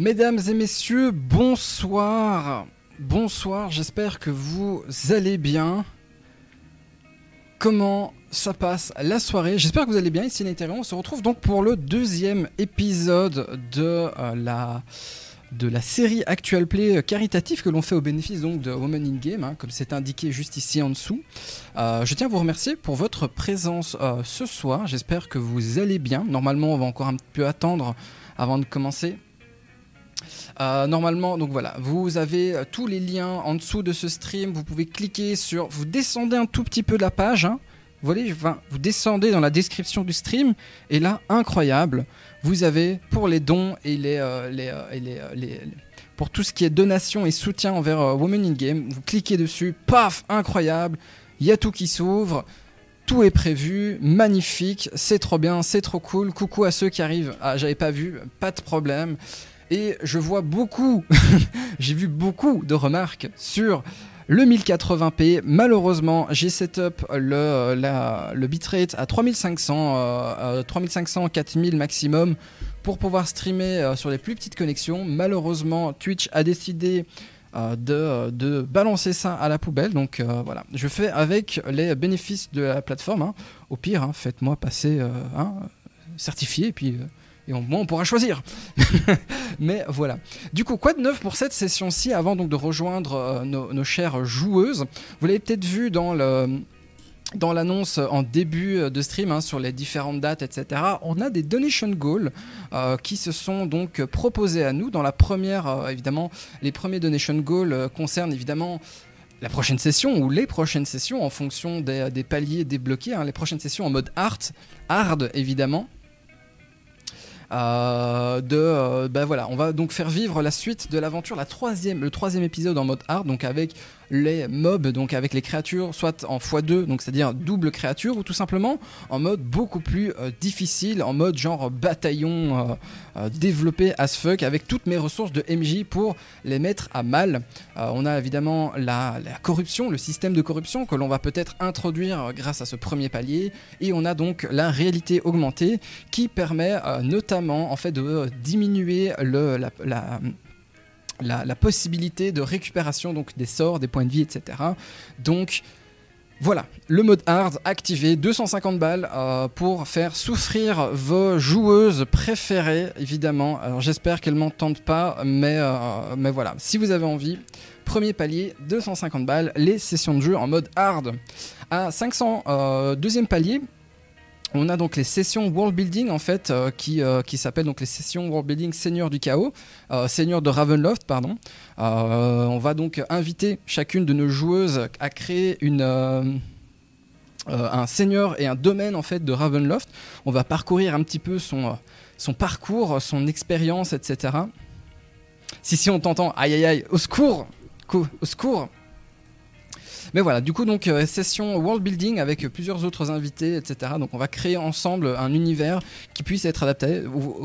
Mesdames et messieurs, bonsoir. Bonsoir, j'espère que vous allez bien. Comment ça passe la soirée? J'espère que vous allez bien. Ici Néthérion, on se retrouve donc pour le deuxième épisode de euh, la série Actual Play caritative que l'on fait au bénéfice donc de Women in Game, hein, comme c'est indiqué juste ici en dessous. Euh, je tiens à vous remercier pour votre présence euh, ce soir. J'espère que vous allez bien. Normalement, on va encore un peu attendre avant de commencer. Euh, normalement, donc voilà, vous avez euh, tous les liens en dessous de ce stream. Vous pouvez cliquer sur, vous descendez un tout petit peu la page. hein. Vous voyez, vous descendez dans la description du stream et là, incroyable, vous avez pour les dons et les, euh, et les, les- pour tout ce qui est donation et soutien envers Women in Game, vous cliquez dessus, paf, incroyable, il y a tout qui s'ouvre. Tout est prévu, magnifique, c'est trop bien, c'est trop cool. Coucou à ceux qui arrivent. Ah, j'avais pas vu, pas de problème. Et je vois beaucoup, j'ai vu beaucoup de remarques sur le 1080p. Malheureusement, j'ai setup le, la- le bitrate à 3500, euh, euh, 3500, 4000 maximum pour pouvoir streamer euh, sur les plus petites connexions. Malheureusement, Twitch a décidé euh, de, de balancer ça à la poubelle. Donc euh, voilà, je fais avec les bénéfices de la plateforme. hein. Au pire, hein, faites-moi passer hein, certifié et puis. Euh, et au moins on pourra choisir. Mais voilà. Du coup, quoi de neuf pour cette session-ci avant donc de rejoindre euh, nos, chères joueuses? Vous l'avez peut-être vu dans l'annonce en début de stream hein, sur les différentes dates, etc., on a des donation goals euh, qui se sont donc proposés à nous. Dans la première, euh, évidemment, les premiers donation goals euh, concernent évidemment la prochaine session ou les prochaines sessions en fonction des, des paliers débloqués. hein. les prochaines sessions en mode art, hard évidemment. Euh, de bah voilà on va donc faire vivre la suite de l'aventure la troisième le troisième épisode en mode hard donc avec les mobs donc avec les créatures soit en x2 donc c'est à dire double créature ou tout simplement en mode beaucoup plus euh, difficile en mode genre bataillon euh, euh, développé as fuck avec toutes mes ressources de MJ pour les mettre à mal. On a évidemment la, corruption le système de corruption que l'on va peut-être introduire grâce à ce premier palier et on a donc la réalité augmentée qui permet notamment en fait de diminuer le, la- la- possibilité de récupération donc des sorts, des points de vie, etc. Donc voilà, le mode hard activé, 250 balles euh, pour faire souffrir vos joueuses préférées, évidemment. Alors j'espère qu'elles m'entendent pas, mais, euh, voilà, si vous avez envie, premier palier, 250 balles, les sessions de jeu en mode hard. À 500, euh, deuxième palier, on a donc les sessions world building en fait euh, qui, euh, qui s'appellent donc les sessions world building Seigneur du chaos, euh, Seigneur de Ravenloft pardon. Euh, on va donc inviter chacune de nos joueuses à créer une un seigneur et un domaine en fait de Ravenloft. On va parcourir un petit peu son son parcours, son expérience, etc. Si si on t'entend, aïe aïe aïe, au secours, Cou- au secours. Mais voilà, du coup, donc, euh, session world building avec plusieurs autres invités, etc. Donc, on va créer ensemble un univers qui puisse être adapté,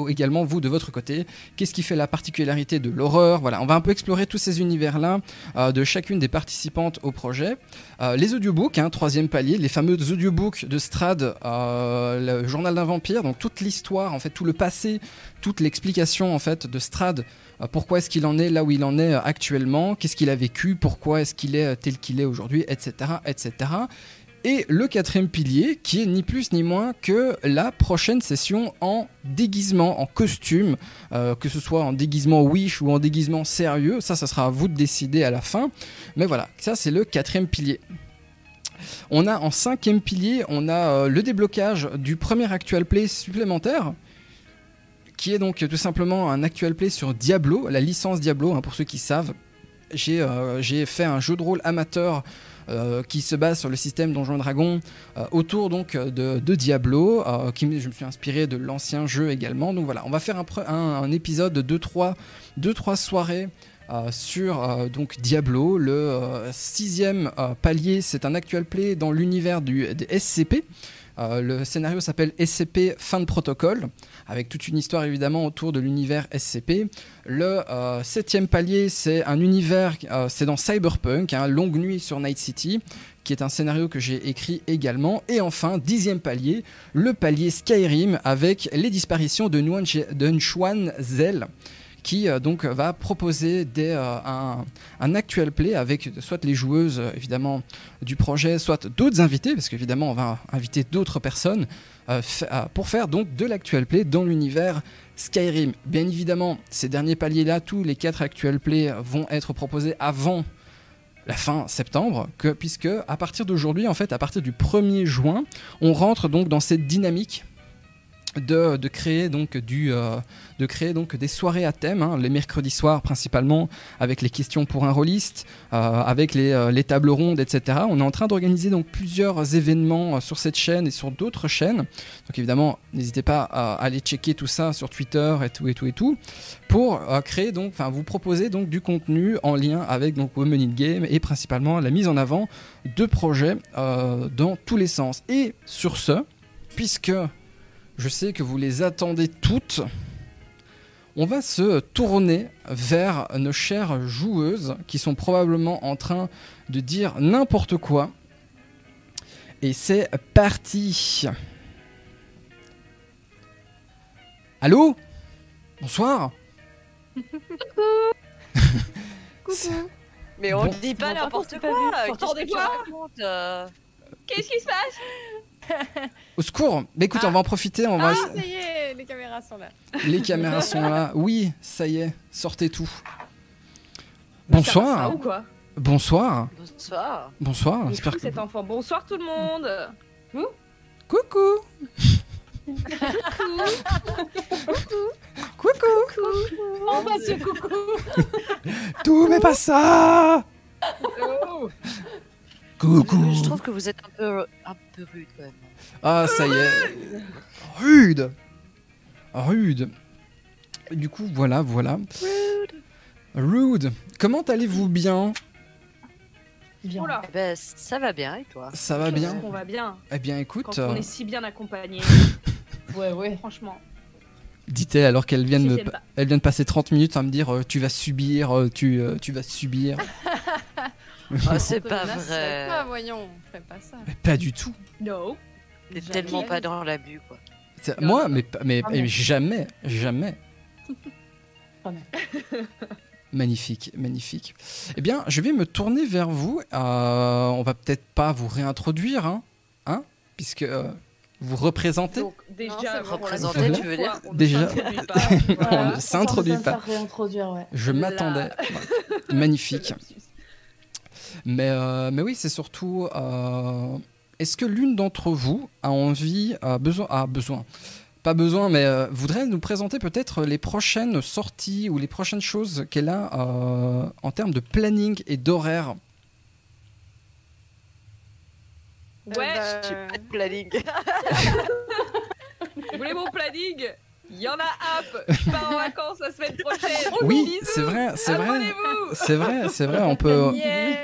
également vous de votre côté. Qu'est-ce qui fait la particularité de l'horreur? Voilà, on va un peu explorer tous ces univers-là euh, de chacune des participantes au projet. Euh, les audiobooks, hein, troisième palier, les fameux audiobooks de Strad, euh, le journal d'un vampire, donc toute l'histoire, en fait, tout le passé, toute l'explication en fait de Strad. euh, pourquoi est-ce qu'il en est là où il en est euh, actuellement? Qu'est-ce qu'il a vécu? Pourquoi est-ce qu'il est euh, tel qu'il est aujourd'hui? Etc. Etc. Et le quatrième pilier, qui est ni plus ni moins que la prochaine session en déguisement, en costume, que ce soit en déguisement wish ou en déguisement sérieux, ça, ça sera à vous de décider à la fin. Mais voilà, ça c'est le quatrième pilier. On a en cinquième pilier, on a le déblocage du premier actual play supplémentaire, qui est donc tout simplement un actual play sur Diablo, la licence Diablo, hein, pour ceux qui savent. J'ai euh, j'ai fait un jeu de rôle amateur euh, qui se base sur le système Donjon Dragon euh, autour donc de, Diablo, qui je me suis inspiré de l'ancien jeu également. Donc voilà, on va faire un, épisode de 2-3 soirées sur donc Diablo. Le sixième palier, c'est un actual play dans l'univers du SCP. Le scénario s'appelle SCP Fin de protocole, avec toute une histoire évidemment autour de l'univers SCP. Le euh, septième palier, c'est un univers, euh, c'est dans Cyberpunk, hein, Longue Nuit sur Night City, qui est un scénario que j'ai écrit également. Et enfin, dixième palier, le palier Skyrim, avec les disparitions de Nchuan Zel qui euh, donc va proposer euh, un, actual play avec soit les joueuses euh, du projet, soit d'autres invités, parce qu'évidemment on va inviter d'autres personnes pour faire donc de l'actual play dans l'univers Skyrim. Bien évidemment, ces derniers paliers-là, tous les quatre actual play vont être proposés avant la fin septembre, que, puisque à partir d'aujourd'hui, en fait, à partir du 1er juin, on rentre donc dans cette dynamique de, créer donc du euh, de créer donc des soirées à thème hein, les mercredis soirs principalement avec les questions pour un rôliste euh, avec les, euh, les tables rondes etc on est en train d'organiser donc plusieurs événements sur cette chaîne et sur d'autres chaînes. Donc évidemment n'hésitez pas à aller checker tout ça sur Twitter et tout et tout et tout pour créer donc enfin vous proposer donc du contenu en lien avec donc Women in Game et principalement la mise en avant de projets dans tous les sens. Et sur ce puisque je sais que vous les attendez toutes. On va se tourner vers nos chères joueuses qui sont probablement en train de dire n'importe quoi. Et c'est parti. Allô? Bonsoir Coucou. Mais on Bon. ne dit pas n'importe quoi. euh Qu'est-ce qui se passe? Au secours Mais écoute, Ah. on va en profiter, on va... Ah, ça y est, les caméras sont là. Les caméras sont là. Oui, ça y est, sortez tout. Bonsoir ou quoi Bonsoir Bonsoir. Bonsoir, j'espère que... cet enfant. Bonsoir tout le monde. Coucou Coucou On va se coucou. Tout mais pas ça Oh. Coucou Je trouve que vous êtes un peu, un peu rude quand même. Ah, ça y est. Rude. Rude. Du coup, voilà, voilà. Rude. Comment allez-vous bien? Oula. Eh ben, ça va bien et toi? Ça va bien On va bien. Eh bien, écoute, Quand on euh, est si bien accompagné. Ouais, ouais. Franchement. dit-elle alors qu'elle vient, de me- Sixième pas. elle vient de passer 30 minutes à me dire euh, tu vas subir, euh, tu, euh, tu vas subir. Ah, C'est pas Pas, vrai. voyons, on ferait pas ça. Mais pas du tout. No. T'es Jamais. tellement pas dans l'abus quoi. Moi, mais, pas- mais, Ah mais jamais, jamais. Ah magnifique, magnifique. Eh bien, je vais me tourner vers vous. Euh, on va peut-être pas vous réintroduire, hein, hein puisque euh, vous représentez. Donc déjà, Non, représenter, tu veux dire on ne Déjà. s'introduit pas. On ne Voilà. s'introduit On va pas. ouais. Je m'attendais. Ouais. Magnifique. Mais, euh, mais oui, c'est surtout. euh, Est-ce que l'une d'entre vous a envie, a besoin, a besoin, pas besoin, mais euh, voudrait nous présenter peut-être les prochaines sorties ou les prochaines choses qu'elle a euh, en termes de planning et d'horaire? Ouais, Euh, J'ai bah, pas de planning. vous voulez mon planning? Il y en a un. Je pars en vacances la semaine prochaine. Oui, c'est vrai, c'est vrai, Abonnez-vous. c'est vrai, c'est vrai. On peut, Yeah.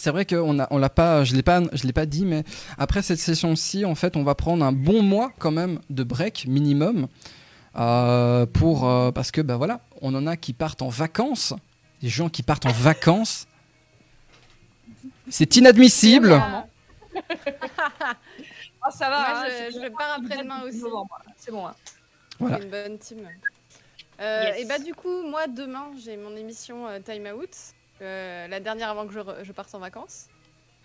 C'est vrai qu'on a, on l'a pas, je l'ai pas, je l'ai pas dit, mais après cette session-ci, en fait, on va prendre un bon mois quand même de break minimum euh, pour euh, parce que bah voilà, on en a qui partent en vacances, des gens qui partent en vacances. C'est inadmissible. Ah, ça va. Moi, hein, je- c'est je bon. pars après-demain aussi. C'est bon. hein. Voilà. Une bonne team. Euh, Yes. Et bah du coup, moi demain, j'ai mon émission euh, Time Out, euh, la dernière avant que je, parte en vacances.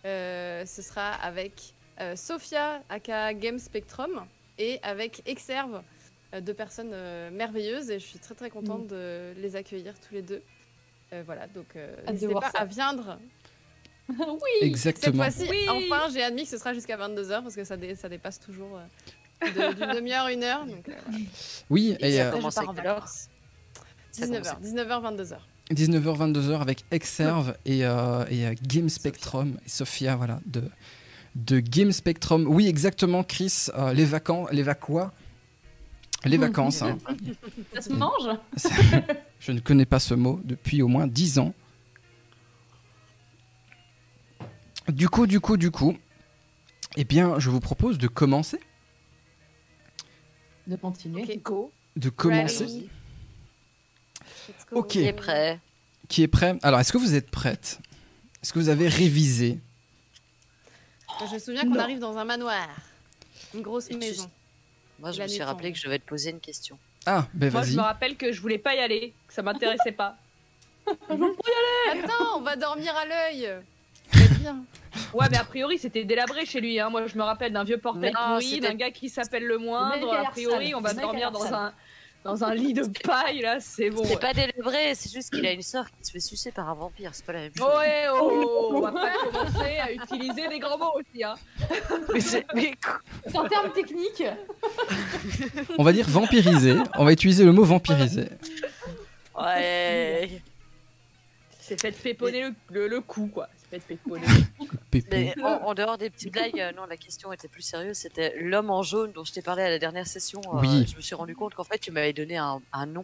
Euh, ce sera avec euh, Sophia, aka Game Spectrum, et avec Exerve, euh, deux personnes euh, merveilleuses, et je suis très très contente de les accueillir tous les deux. Euh, voilà, donc euh, n'hésitez voir pas ça. à viendre. oui. Cette Exactement. fois-ci, Oui. enfin, j'ai admis que ce sera jusqu'à 22h parce que ça, dé- ça dépasse toujours euh, de- d'une demi-heure, une heure. Donc, euh, voilà. Oui, et ça euh, commence je à pars en quelle heure vacances. Ça 19h, 19h, 22h. 19h 22h avec Exerve et, euh, et euh, Game Spectrum et Sophia, voilà, de de Game Spectrum. Oui, exactement, Chris. euh, les vacances, les vacois, les vacances. hein. Ça se mange Je ne connais pas ce mot depuis au moins 10 ans. Du coup, du coup, du coup, eh bien, je vous propose de commencer. De continuer. De commencer. Ready. Ok. Qui est prêt? Qui est prêt? Alors, est-ce que vous êtes prête? Est-ce que vous avez révisé? Je me souviens qu'on arrive dans un manoir. Une grosse Et tu- maison. Moi, je La me suis rappelé que je vais te poser une question. Ah, ben Moi, je vas-y. me rappelle que je voulais pas y aller, que ça m'intéressait pas. Attends, on va dormir à l'œil. C'est bien. Ouais, mais a priori, c'était délabré chez lui. Hein. Moi, je me rappelle d'un vieux portail Non, pourri, d'un gars qui s'appelle le moindre. a priori, on va dormir dans un, dans un lit de paille, là, c'est bon. C'est pas délabré, c'est juste qu'il a une sœur qui se fait sucer par un vampire, c'est pas la même chose. Ouais, oh, on va pas commencer à utiliser des grands mots aussi. Hein. Mais c'est- mais C'est un terme technique. On va dire vampiriser. On va utiliser le mot vampiriser. Ouais. C'est fait de péponner le, le, le cou, quoi. Mais en, en dehors des petites blagues, euh, non, la question était plus sérieuse. C'était l'homme en jaune dont je t'ai parlé à la dernière session. euh, Oui. Je me suis rendu compte qu'en fait, tu m'avais donné un, un nom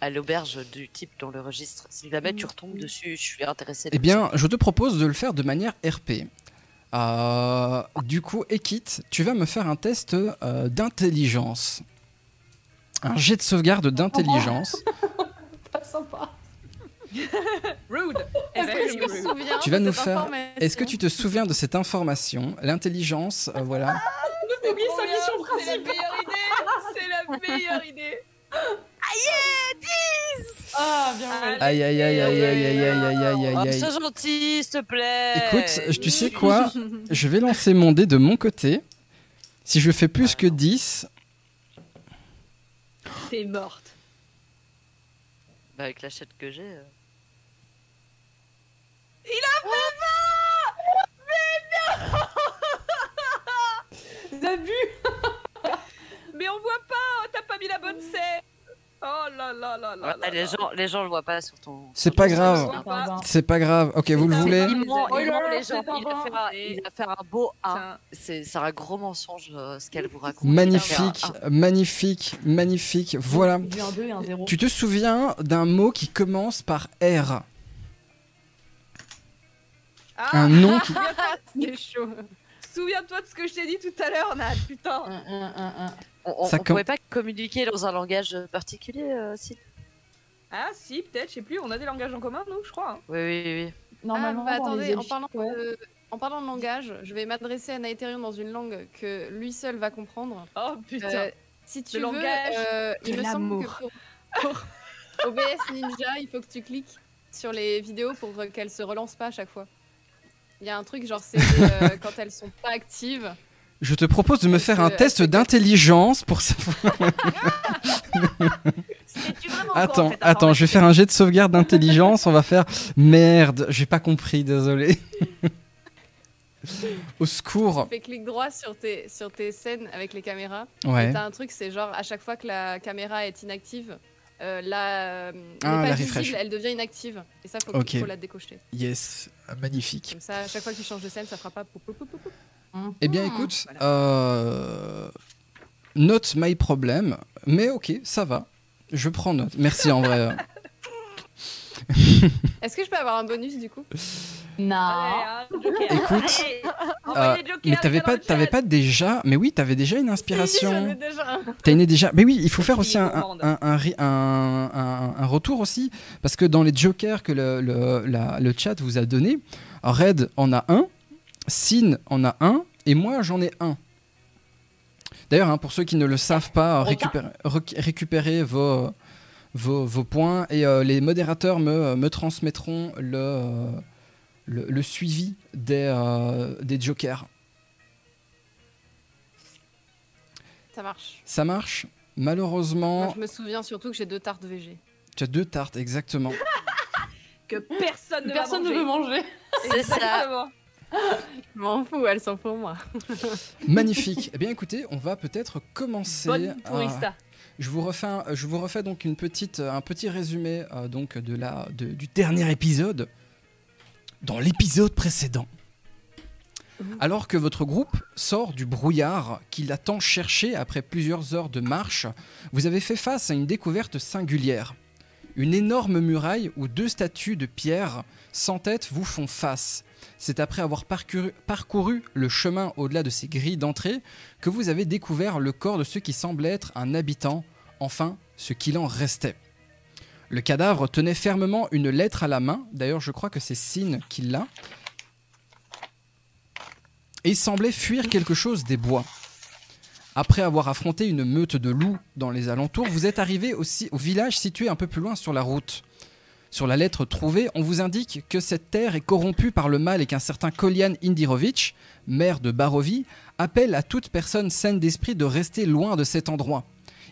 à l'auberge du type dans le registre. Si jamais tu retombes dessus, je suis intéressé. Eh bien, je te propose de le faire de manière RP. Euh, du coup, Ekit, tu vas me faire un test euh, d'intelligence. Un jet de sauvegarde d'intelligence. Pas sympa. Rude. Est-ce que tu te Very rude. souviens Tu vas de nous cette faire- information Est-ce que tu te souviens de cette information L'intelligence, euh, voilà. Oublié sa mission C'est la meilleure idée. C'est la meilleure idée. Ah, bien joué. Aïe aïe aïe aïe aïe aïe aïe aïe aïe Oh, aïe aïe. sois gentil, s'il te plaît. Écoute, tu sais quoi Je vais lancer mon dé de mon côté. Si je fais plus que 10, T'es morte. Bah, avec la chatte que j'ai. Euh. L'abus. Mais on voit pas. T'as pas mis la bonne scène. Oh là là là là. Ouais, là les, là. gens, les gens le voient pas sur ton. C'est pas grave. C'est pas grave. Ok, vous le voulez Il ment, il les gens. Il va, bon. faire un, il va faire un beau 1. Tiens. C'est c'est un gros mensonge euh, ce qu'elle vous raconte. Magnifique, Il magnifique, magnifique. Voilà. J'ai eu un 2 et un 0. Tu te souviens d'un mot qui commence par R? Ah, Un nom qui. C'est chaud. Souviens-toi de ce que je t'ai dit tout à l'heure, Nat. Putain. Un, un, un, un. un- On, on, Ça on com- pouvait pas communiquer dans un langage particulier, euh, si Ah si, peut-être. Je sais plus. On a des langages en commun, nous, je crois. hein. Oui, oui, oui. Normalement, Ah, bah, dans les attendez, en parlant, ouais. de, en parlant de langage, je vais m'adresser à Naetherium dans une langue que lui seul va comprendre. Oh putain. Euh, si tu Le veux, langage euh, il me semble que l'amour. pour, pour OBS Ninja, il faut que tu cliques sur les vidéos pour qu'elles se relancent pas à chaque fois. Il y a un truc genre c'est euh, quand elles sont pas actives. Je te propose de me faire que- un test d'intelligence pour savoir. Attends, attends, je vais faire un jet de sauvegarde d'intelligence. On va faire. Merde, j'ai pas compris, désolé. Au secours. Fais clic droit sur tes, sur tes scènes avec les caméras. Ouais. T'as un truc, c'est genre à chaque fois que la caméra est inactive, euh, la, Ah, pas la visible, refresh. elle devient inactive. Et ça, faut, faut la décocher. Yes, magnifique. Comme ça, à chaque fois que tu changes de scène, ça fera pas. pou, pou, pou, pou, pou. Eh bien, écoute, euh, note my problem, mais ok, ça va. Je prends note. Merci en vrai. Est-ce que je peux avoir un bonus du coup? Non. Allez, joker. Écoute, Euh, mais t'avais pas, t'avais pas déjà. Mais oui, t'avais déjà une inspiration. T'as une déjà. Mais oui, il faut faire aussi un, un, un, un- un- un retour aussi, parce que dans les jokers que le, le, la- le chat vous a donné, Red en a un, Sin en a un, et moi j'en ai un. D'ailleurs, hein, pour ceux qui ne le savent pas, récupérez, vos, vos, vos points et euh, les modérateurs me, me transmettront le, euh, le, le suivi des, euh, des jokers. Ça marche. Ça marche Moi, Malheureusement, je me souviens surtout que j'ai deux tartes VG. tu as deux tartes, exactement. Que personne ne va Personne ne manger. veut manger. C'est ça. Je m'en fous, elles sont pour moi. Magnifique. Eh bien, écoutez, on va peut-être commencer. Bonne à- tourista. Je vous refais, un, je vous refais donc une petite, un petit résumé euh, donc de la, de- du dernier épisode. Dans l'épisode précédent, alors que votre groupe sort du brouillard qui l'a tant cherché après plusieurs heures de marche, vous avez fait face à une découverte singulière. Une énorme muraille où deux statues de pierre sans tête vous font face. C'est après avoir parcouru, parcouru le chemin au-delà de ces grilles d'entrée que vous avez découvert le corps de ce qui semblait être un habitant, enfin ce qu'il en restait. Le cadavre tenait fermement une lettre à la main, d'ailleurs je crois que c'est Sin qui l'a, et il semblait fuir quelque chose des bois. Après avoir affronté une meute de loups dans les alentours, vous êtes arrivé aussi au village situé un peu plus loin sur la route. Sur la lettre trouvée, on vous indique que cette terre est corrompue par le mal et qu'un certain Kolian Indirovitch, maire de Barovie, appelle à toute personne saine d'esprit de rester loin de cet endroit.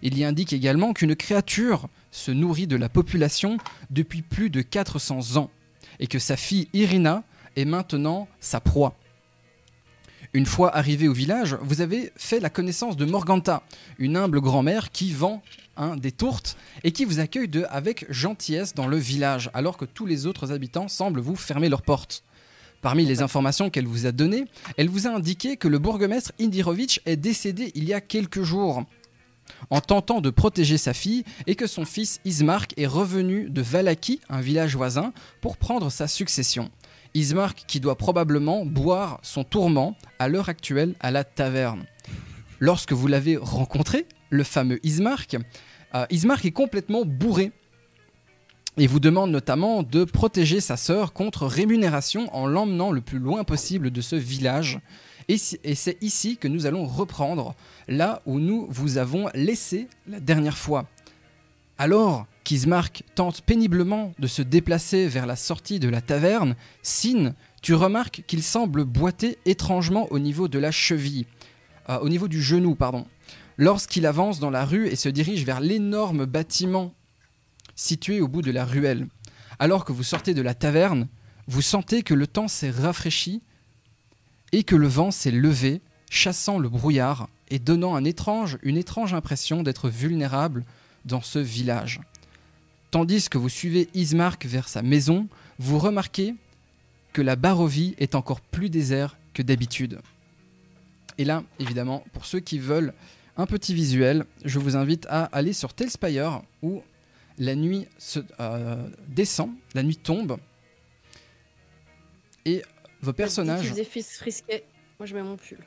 Il y indique également qu'une créature se nourrit de la population depuis plus de 400 ans et que sa fille Irina est maintenant sa proie. Une fois arrivé au village, vous avez fait la connaissance de Morganta, une humble grand-mère qui vend des tourtes et qui vous accueille de, avec gentillesse dans le village, alors que tous les autres habitants semblent vous fermer leurs portes. Parmi les informations qu'elle vous a données, elle vous a indiqué que le bourgmestre Indirovitch est décédé il y a quelques jours en tentant de protéger sa fille et que son fils Ismark est revenu de Valaki, un village voisin, pour prendre sa succession. Ismark qui doit probablement boire son tourment à l'heure actuelle à la taverne. Lorsque vous l'avez rencontré, le fameux Ismark, euh, Ismark est complètement bourré et vous demande notamment de protéger sa sœur contre rémunération en l'emmenant le plus loin possible de ce village. Et, c'est ici que nous allons reprendre, là où nous vous avons laissé la dernière fois. Alors qu'Ismark tente péniblement de se déplacer vers la sortie de la taverne, Sin, tu remarques qu'il semble boiter étrangement au niveau de la cheville, euh, au niveau du genou, pardon. Lorsqu'il avance dans la rue et se dirige vers l'énorme bâtiment situé au bout de la ruelle. Alors que vous sortez de la taverne, vous sentez que le temps s'est rafraîchi et que le vent s'est levé, chassant le brouillard et donnant un étrange, une étrange impression d'être vulnérable dans ce village. Tandis que vous suivez Ismark vers sa maison, vous remarquez que la Barovie est encore plus désert que d'habitude. Et là, évidemment, pour ceux qui veulent un petit visuel, je vous invite à aller sur Telspire où la nuit euh, descend, la nuit tombe, et vos personnages... Qui faisait fils frisquet. Moi, je mets mon pull.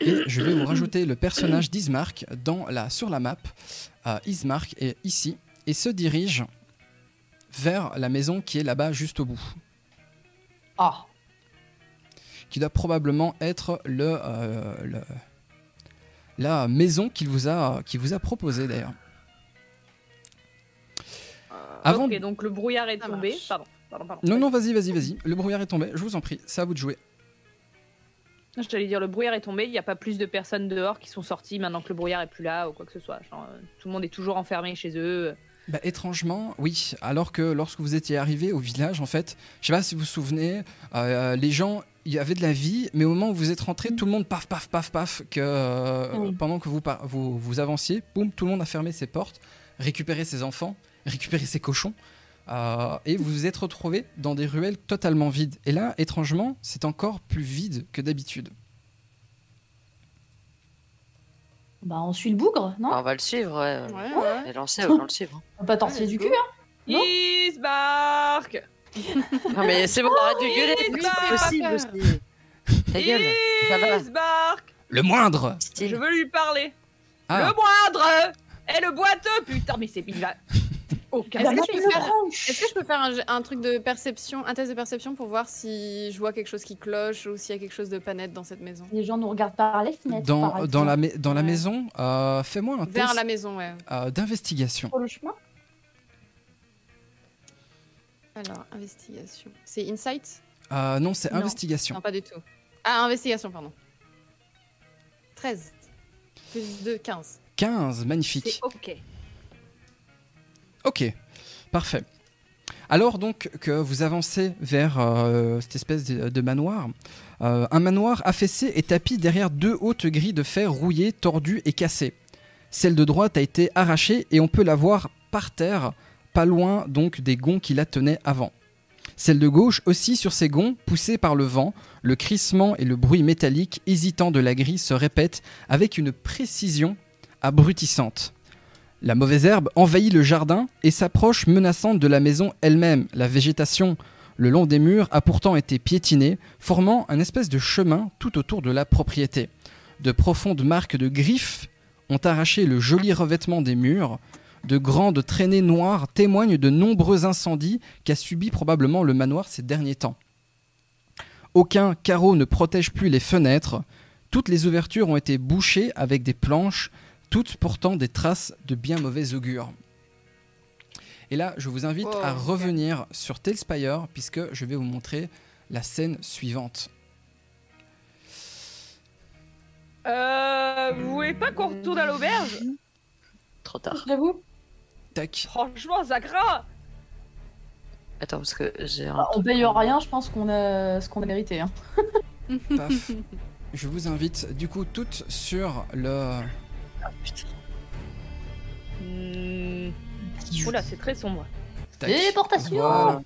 Et je vais vous rajouter le personnage d'Ismark dans la, sur la map. Euh, Ismark est ici et se dirige vers la maison qui est là-bas juste au bout. Ah, Qui doit probablement être le, euh, le- la maison qu'il vous a, qu'il vous a proposée d'ailleurs. Avant- Ok, donc le brouillard est tombé. Pardon, pardon, pardon. Non, non, vas-y, vas-y, vas-y. Le brouillard est tombé, je vous en prie, c'est à vous de jouer. Je t'allais dire, le brouillard est tombé. Il n'y a pas plus de personnes dehors qui sont sorties maintenant que le brouillard est plus là ou quoi que ce soit. Genre, euh, tout le monde est toujours enfermé chez eux. Bah, étrangement, oui. Alors que lorsque vous étiez arrivé au village, en fait, je sais pas si vous vous souvenez, euh, les gens, il y avait de la vie, mais au moment où vous êtes rentré, tout le monde paf, paf, paf, paf, que euh, Oui. pendant que vous, vous, vous avanciez, boum, tout le monde a fermé ses portes, récupéré ses enfants, récupéré ses cochons, euh, et vous vous êtes retrouvé dans des ruelles totalement vides. Et là, étrangement, c'est encore plus vide que d'habitude. bah on suit le bougre, non on va le suivre, ouais. Ouais, ouais. Et lancer, autant le suivre. On va pas tortiller du cul, hein Non. Ismark Non, mais c'est bon, arrête de gueuler, c'est pas possible aussi. Ta gueule, ça va. Ismark Le moindre Je veux lui parler. Ah, Le moindre Et le boiteux Putain, mais c'est... Il va... Aucun Est-ce que je peux faire- branche. Est-ce que je peux faire un, un truc de perception, un test de perception pour voir si je vois quelque chose qui cloche ou s'il y a quelque chose de pas net dans cette maison? Les gens nous regardent par les fenêtres. dans, par dans, la, maison, euh, fais-moi un Vers test la maison, ouais. euh, d'investigation. Sur le chemin? Alors, investigation. C'est insight? Euh, non, c'est investigation. Non, pas du tout. Ah, investigation, pardon. 13. Plus de 15. 15, magnifique. Ok. Ok, parfait. Alors donc que vous avancez vers euh, cette espèce de, manoir, euh, un manoir affaissé et tapis derrière deux hautes grilles de fer rouillées, tordues et cassées. Celle de droite a été arrachée et on peut la voir par terre, pas loin donc des gonds qui la tenaient avant. Celle de gauche aussi sur ses gonds, poussée par le vent, le crissement et le bruit métallique hésitant de la grille se répètent avec une précision abrutissante. La mauvaise herbe envahit le jardin et s'approche menaçante de la maison elle-même. La végétation le long des murs a pourtant été piétinée, formant un espèce de chemin tout autour de la propriété. De profondes marques de griffes ont arraché le joli revêtement des murs. De grandes traînées noires témoignent de nombreux incendies qu'a subi probablement le manoir ces derniers temps. Aucun carreau ne protège plus les fenêtres. Toutes les ouvertures ont été bouchées avec des planches, toutes portant des traces de bien mauvais augure. Et là, je vous invite Oh, à ok. revenir sur Talespire puisque je vais vous montrer la scène suivante. Euh, vous voulez pas qu'on retourne à l'auberge? Trop tard. J'avoue. Tac. Franchement, ça craint Attends, parce que j'ai un. Bah, on paye rien, je pense qu'on a ce qu'on a mérité. Hein. Paf. Je vous invite du coup toutes sur le. Ah, putain. Hmm. Oula, c'est très sombre. Téléportation Voilà.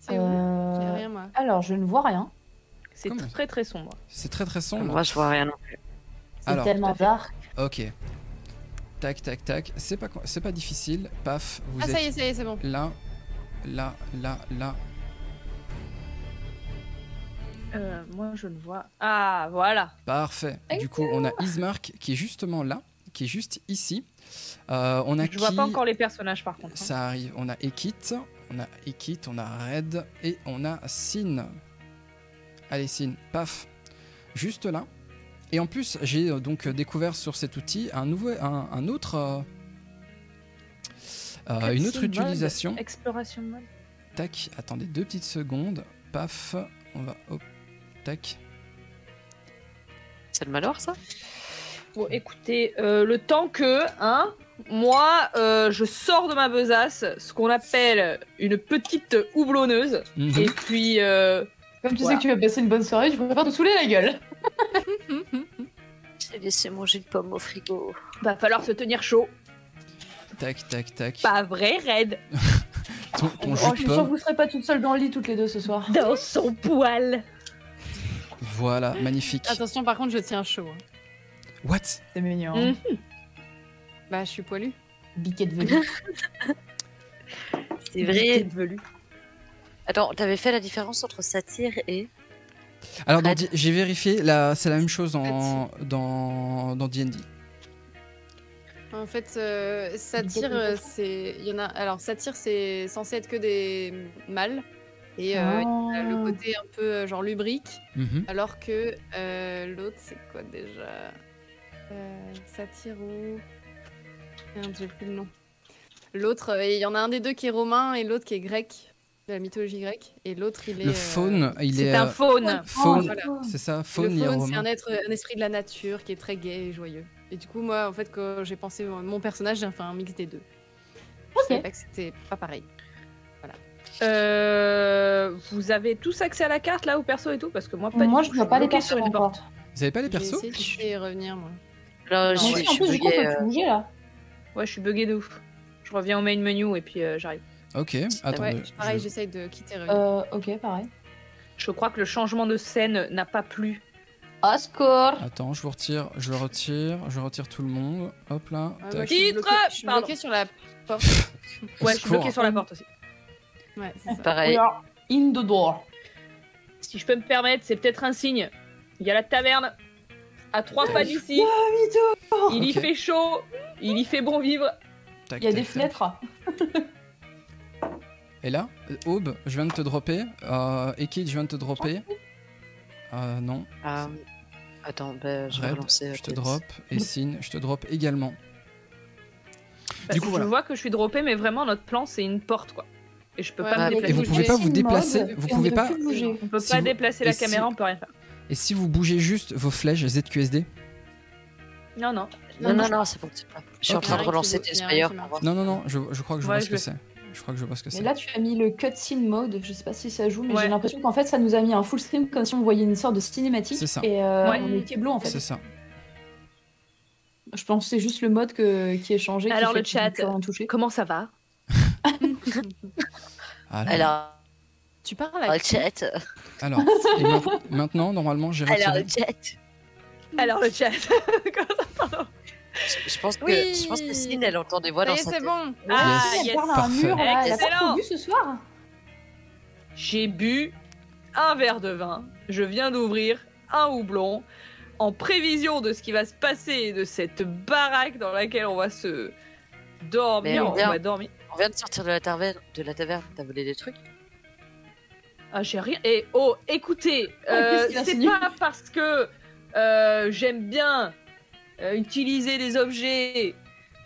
C'est où J'ai Euh, rien, moi. Alors, je ne vois rien. C'est Comment très très sombre. C'est très très sombre. Moi, je vois rien non plus. C'est tellement dark. Ok. Tac tac tac. C'est pas c'est pas difficile. Paf. Vous Ah, êtes ça y est, ça y est, c'est bon. là, là, là, là. Euh, moi, je ne vois. Ah, voilà. Parfait. Du coup, on a Ismark qui est justement là, qui est juste ici. Euh, on a Je vois qui pas encore les personnages par contre. hein. Ça arrive. On a Ekit, on a Ekit, on a Red et on a Sin. Allez, Sin, paf. Juste là. Et en plus, j'ai euh, donc découvert sur cet outil un, nouveau, un, un autre. une autre mode, utilisation. Exploration mode. Tac, attendez deux petites secondes. Paf, on va. Hop, tac. C'est le manoir, ça? Bon, écoutez, euh, le temps que, hein, moi, euh, je sors de ma besace ce qu'on appelle une petite houblonneuse. Mhm. Et puis, euh, Comme tu Voilà. sais que tu vas passer une bonne soirée, je préfère te saouler la gueule. J'ai laissé jus de pomme au frigo. va falloir se tenir chaud. Tac, tac, tac. Pas vrai, Red Ton, ton Oh, je de suis sûre que pomme. vous serez pas toutes seules dans le lit toutes les deux ce soir. Dans son poil. Voilà, magnifique. Attention, par contre, je tiens chaud. hein. What? C'est mignon. Mm. Bah, je suis poilu. Biquet de velu. C'est vrai. de velu. Attends, t'avais fait la différence entre satire et. Alors, dans j'ai vérifié, là, c'est la même chose dans dans D&D. En fait, euh, satire, Biquet de euh, c'est. Il y en a. Alors, satire, c'est censé être que des mâles. Et euh, le Ah. côté un peu euh, genre lubrique. Mhm. Alors que euh, l'autre, c'est quoi déjà? Euh, Satire ou. Merde, j'ai plus le nom. L'autre, euh, il y en a un des deux qui est romain et l'autre qui est grec, de la mythologie grecque. Et l'autre, il est. Le euh, faune, il C'est est. un euh, faune. faune, voilà. c'est ça, le faune, il est faune, c'est un être, un esprit de la nature qui est très gai et joyeux. Et du coup, moi, en fait, quand j'ai pensé mon personnage, j'ai fait un mix des deux. Je savais Ok. pas que c'était pas pareil. Euh, vous avez tous accès à la carte là au perso et tout parce que moi pas Moi, du je tout, vois pas les persos sur une porte. Vous avez pas les persos d'essayer de revenir, moi. Là, Non, je, Moi suis- en je plus, suis du coup, on peut euh, bouger là. Ouais, je suis buguée de ouf. Je reviens au main menu et puis euh, j'arrive. Ok, attendez. ouais, pareil, je- j'essaye de quitter. Euh, ok, pareil. Je crois que le changement de scène n'a pas plu. Ah, score Attends, je vous retire, je le retire, je retire tout le monde. Hop là. Ouais, moi, tac. je suis Je bloquée sur la porte. Au Ouais, je suis secours. sur la porte aussi. Ouais, c'est ça. Pareil. We are in the door. Si je peux me permettre, c'est peut-être un signe. Il y a la taverne à trois pas d'ici. Il y Ok. fait chaud. Il y fait bon vivre. Tac, Il y a tac, des tac. fenêtres. Et là, euh, Aube, je viens de te dropper. Euh, Ekid, je viens de te dropper. Euh, non, Euh, Attends, bah, je vais Red, relancer. je te peut-être. drop. Et Sin, je te drop également. Bah, Du coup, je voilà. vois que je suis droppée, mais vraiment notre plan c'est une porte quoi. Et je peux Ouais, pas me déplacer. Et vous pouvez pas vous déplacer. mode, Vous pouvez pas. bouger. On peut Si pas vous- déplacer et la si- caméra, on peut rien faire. Et si vous bougez juste vos flèches ZQSD Non, non. Non, non, non, ça fonctionne pas. Je suis en train de relancer pour voir. Non, non, non, je, je crois que je Ouais, vois je ce que c'est. Je crois que je vois ce que Mais c'est. là, tu as mis le cutscene mode. Je sais pas si ça joue, mais Ouais. j'ai l'impression qu'en fait, ça nous a mis un full screen comme si on voyait une sorte de cinématique. C'est ça. Et euh, on était bleu en fait. C'est ça. Je pense que c'est juste le mode que- qui est changé. Alors, le chat. Comment ça va? Alors, Alors, Tu parles le avec chat. alors, et ma- maintenant, normalement, j'ai Alors, retiré. le chat. Alors le chat. Je, je pense que, Oui. je pense que Céline, elle entend des voix Ça dans est, sa c'est tête. bon. Ah, Elle yes. parle à un Parfait. mur là. Elle a pas Excellent. trop bu ce soir. J'ai bu un verre de vin. Je viens d'ouvrir un houblon en prévision de ce qui va se passer de cette baraque dans laquelle on va se Mais dormir. on va dormir. On vient de sortir de la taverne. De la taverne. T'as volé des trucs Ah, j'ai rien. Et oh, écoutez, euh, qu'il a c'est pas parce que euh, j'aime bien euh, utiliser des objets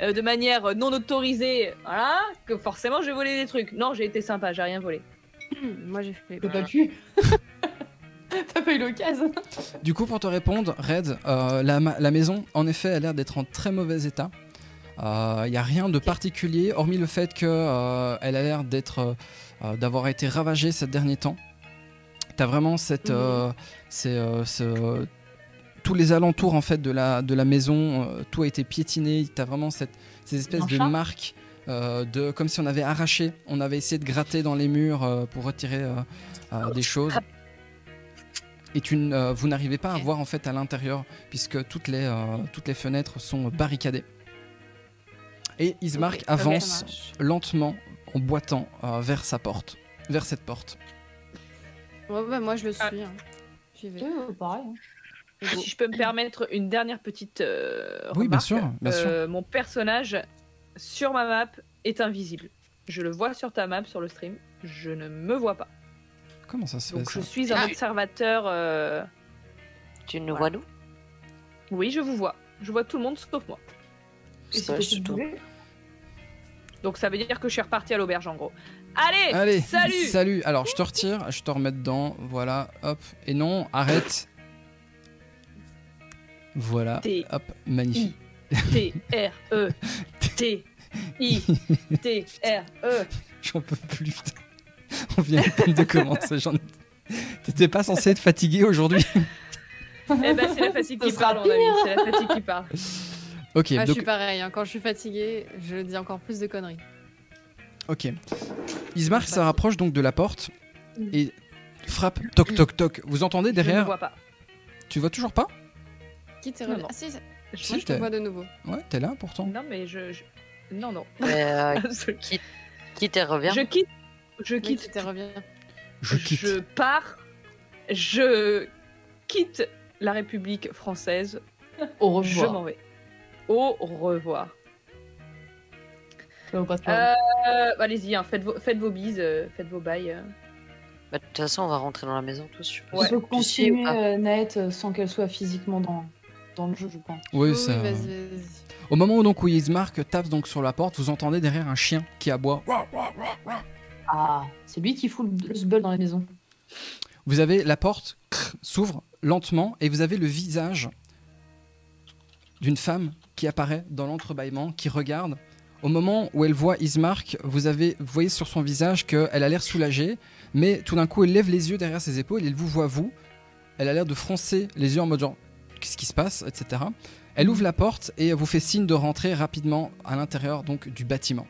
euh, de manière non autorisée, voilà, que forcément j'ai volé des trucs. Non, j'ai été sympa, j'ai rien volé. Moi j'ai fait. T'as voilà. pas pu. T'as pas eu l'occasion. Du coup, pour te répondre, Red, euh, la, ma- la maison, en effet, a l'air d'être en très mauvais état. Il n'y a rien de particulier, hormis le fait qu'elle a l'air d'être, euh, euh, d'avoir été ravagée ces derniers temps. T'as vraiment cette, Mhm. euh, euh, ce- tous les alentours en fait de la, de la maison, euh, tout a été piétiné. T'as vraiment cette, ces espèces de marques, euh, de, comme si on avait arraché, on avait essayé de gratter dans les murs euh, pour retirer euh, euh, des choses. Et tu, euh, vous n'arrivez pas à voir en fait à l'intérieur puisque toutes les, euh, toutes les fenêtres sont barricadées. Et Ismark avance lentement en boitant euh, vers sa porte, vers cette porte. Ouais, bah, moi je le Ah. suis. hein. J'y vais. Ouais, pareil. hein. Si je peux me permettre une dernière petite euh, Oui, bien remarque, sûr, bien sûr. euh, Mon personnage sur ma map est invisible. Je le vois sur ta map, sur le stream. Je ne me vois pas. Comment ça se fait Donc je suis un Ah. observateur. euh, Tu nous Voilà. vois, nous? Oui, je vous vois. Je vois tout le monde sauf moi. Et si Donc ça veut dire que je suis reparti à l'auberge en gros. Allez, Allez, salut salut. Alors je te retire, je te remets dedans, voilà, hop. Et non, arrête. Voilà, T. hop, magnifique. T R E T I T R E. J'en peux plus. putain. On vient à peine de commencer. J'en... T'étais pas censé être fatigué aujourd'hui Eh ben c'est la fatigue qui parle, mon ami. C'est la fatigue qui parle. Ok, Ah, je donc suis pareil, hein. quand je suis fatiguée, je dis encore plus de conneries. Ok. Ismark se rapproche donc de la porte Mm. et frappe toc toc toc. Vous entendez Je ne derrière vois pas. Tu vois toujours pas Qui t'est. Ah si, Je- Si, moi je te vois de nouveau. Ouais, t'es là pourtant. Non mais je, je- non non. Mais, euh, Absolument. Qui te revient Je quitte. Je Oui, quitte. qui t'est revenu. Je quitte. Je pars. Je quitte la République française. Au Je revoir. m'en vais. Au revoir. Euh. Allez-y, hein, faites, vos, faites vos bises, euh, faites vos bails. euh. Bah, De toute façon, on va rentrer dans la maison tous. je On pense. peut Tu sais ou continuer Naët sans qu'elle soit physiquement dans, dans le jeu, je pense. Oui, Oui, ça. vas-y. Au moment où donc où Ismark tape donc sur la porte, vous entendez derrière un chien qui aboie. Ah, c'est lui qui fout le, sbull dans la maison. Vous avez la porte s'ouvre lentement et vous avez le visage d'une femme qui apparaît dans l'entrebâillement, qui regarde. Au moment où elle voit Ismark, vous, avez, vous voyez sur son visage qu'elle a l'air soulagée, mais tout d'un coup elle lève les yeux derrière ses épaules et elle vous voit vous. Elle a l'air de froncer les yeux en mode genre qu'est-ce qui se passe, etc. Elle ouvre la porte et vous fait signe de rentrer rapidement à l'intérieur donc du bâtiment.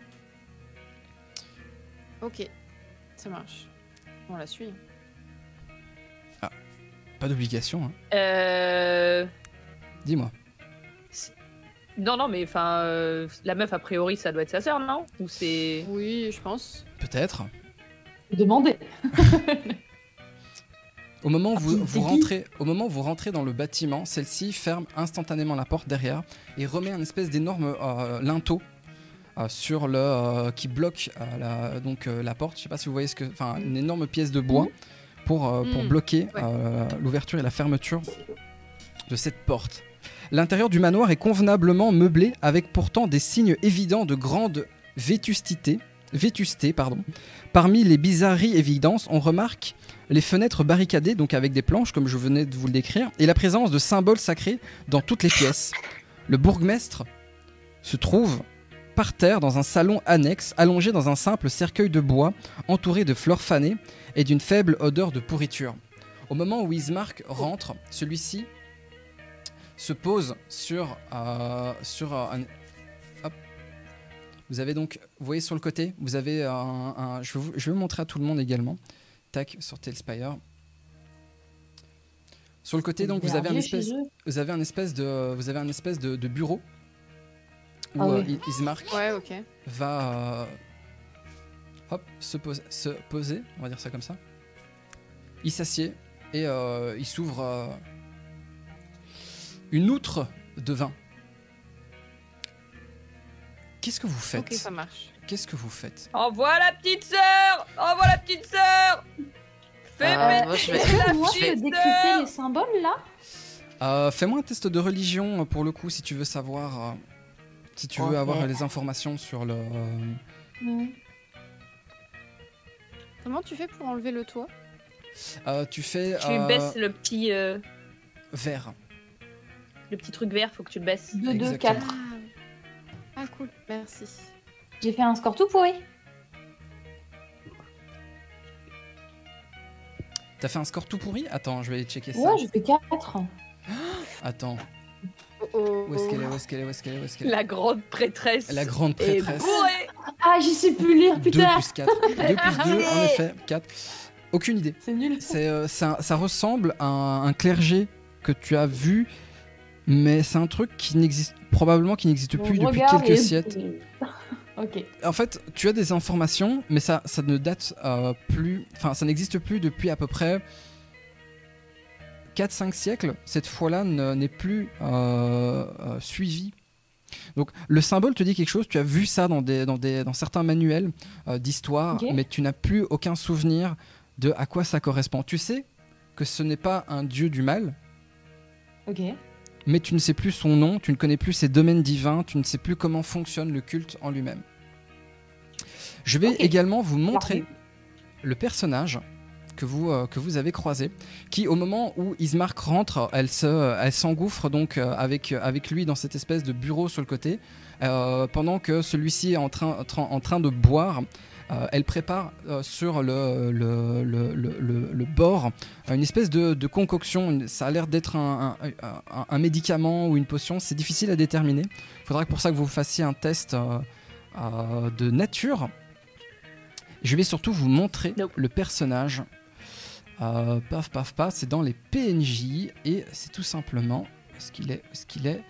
Ok, ça marche. On la suit. Pas d'obligation, hein. Euh, dis-moi. Non, non, mais enfin, euh, la meuf, a priori, ça doit être sa sœur, non? Ou c'est. Oui, je pense. Peut-être. Demandez. Au moment, où vous, Ah, vous rentrez, au moment où vous rentrez dans le bâtiment, celle-ci ferme instantanément la porte derrière et remet un espèce d'énorme euh, linteau euh, sur le euh, qui bloque euh, la, donc euh, la porte. Je sais pas si vous voyez ce que, enfin, une énorme pièce de bois pour euh, pour Mhm. bloquer Ouais. euh, l'ouverture et la fermeture de cette porte. L'intérieur du manoir est convenablement meublé avec pourtant des signes évidents de grande vétusté. Parmi les bizarreries évidentes, on remarque les fenêtres barricadées, donc avec des planches, comme je venais de vous le décrire, et la présence de symboles sacrés dans toutes les pièces. Le bourgmestre se trouve par terre dans un salon annexe, allongé dans un simple cercueil de bois, entouré de fleurs fanées et d'une faible odeur de pourriture. Au moment où Ismark rentre, celui-ci se pose sur, euh, sur euh, un... Hop. Vous avez donc, vous voyez sur le côté, vous avez un... un- je, vais vous, je vais vous montrer à tout le monde également. Tac, sur Tailspire. Sur le côté, donc, vous avez un espèce, vous avez un espèce de, vous avez un espèce de, de bureau où Ah euh, oui. I- Ismark Ouais, ok. va euh, hop, se, poser, se poser, on va dire ça comme ça. Il s'assied et euh, il s'ouvre euh, une outre de vin. Qu'est-ce que vous faites? Ok, ça marche. Qu'est-ce que vous faites? Envoie la petite sœur Envoie la petite sœur Fais péter moi, je vais- Est-ce que la moi, je fiche peux décrypter les symboles là Euh, Fais-moi un test de religion euh, pour le coup si tu veux savoir, euh, si tu veux Ok. avoir les informations sur le. euh. Comment tu fais pour enlever le toit? Euh, tu fais Tu euh, baisses le petit, euh, vert. Le petit truc vert, faut que tu le baisses. 2, 2, Exactement. 4. Ah cool, merci. J'ai fait un score tout pourri. T'as fait un score tout pourri? Attends, je vais checker ça. Ouais, j'ai fait 4. Attends, Oh, oh. où est-ce qu'elle est? Où est-ce qu'elle est? Où est-ce qu'elle est? La grande prêtresse. La grande prêtresse. Ah, j'y sais plus lire, 2 putain plus 4. 2 plus 2, en effet, 4. Aucune idée. C'est nul. C'est, euh, ça, ça ressemble à un, un clergé que tu as vu, mais c'est un truc qui n'existe probablement qui n'existe plus depuis quelques et- siècles. En fait, tu as des informations, mais ça, ça ne date euh, plus. Enfin, ça n'existe plus depuis à peu près 4-5 siècles. Cette fois-là ne- n'est plus euh, euh, suivie. Donc, le symbole te dit quelque chose. Tu as vu ça dans, des, dans, des, dans certains manuels euh, d'histoire, mais tu n'as plus aucun souvenir de à quoi ça correspond. Tu sais que ce n'est pas un dieu du mal, Ok. Mais tu ne sais plus son nom, tu ne connais plus ses domaines divins, tu ne sais plus comment fonctionne le culte en lui-même. Je vais également vous montrer le personnage que vous, euh, que vous avez croisé, qui au moment où Ismark rentre, elle se, elle s'engouffre donc euh, avec, avec lui dans cette espèce de bureau sur le côté, euh, pendant que celui-ci est en train- en train de boire. Euh, elle prépare euh, sur le, le, le, le- le- le bord euh, une espèce de, de concoction. Une- Ça a l'air d'être un, un- un- un médicament ou une potion. C'est difficile à déterminer. Il faudra que pour ça que vous fassiez un test euh, de nature. Je vais surtout vous montrer Nope. le personnage. Paf, paf, paf. C'est dans les PNJ et c'est tout simplement ce qu'il est. Ce qu'il est?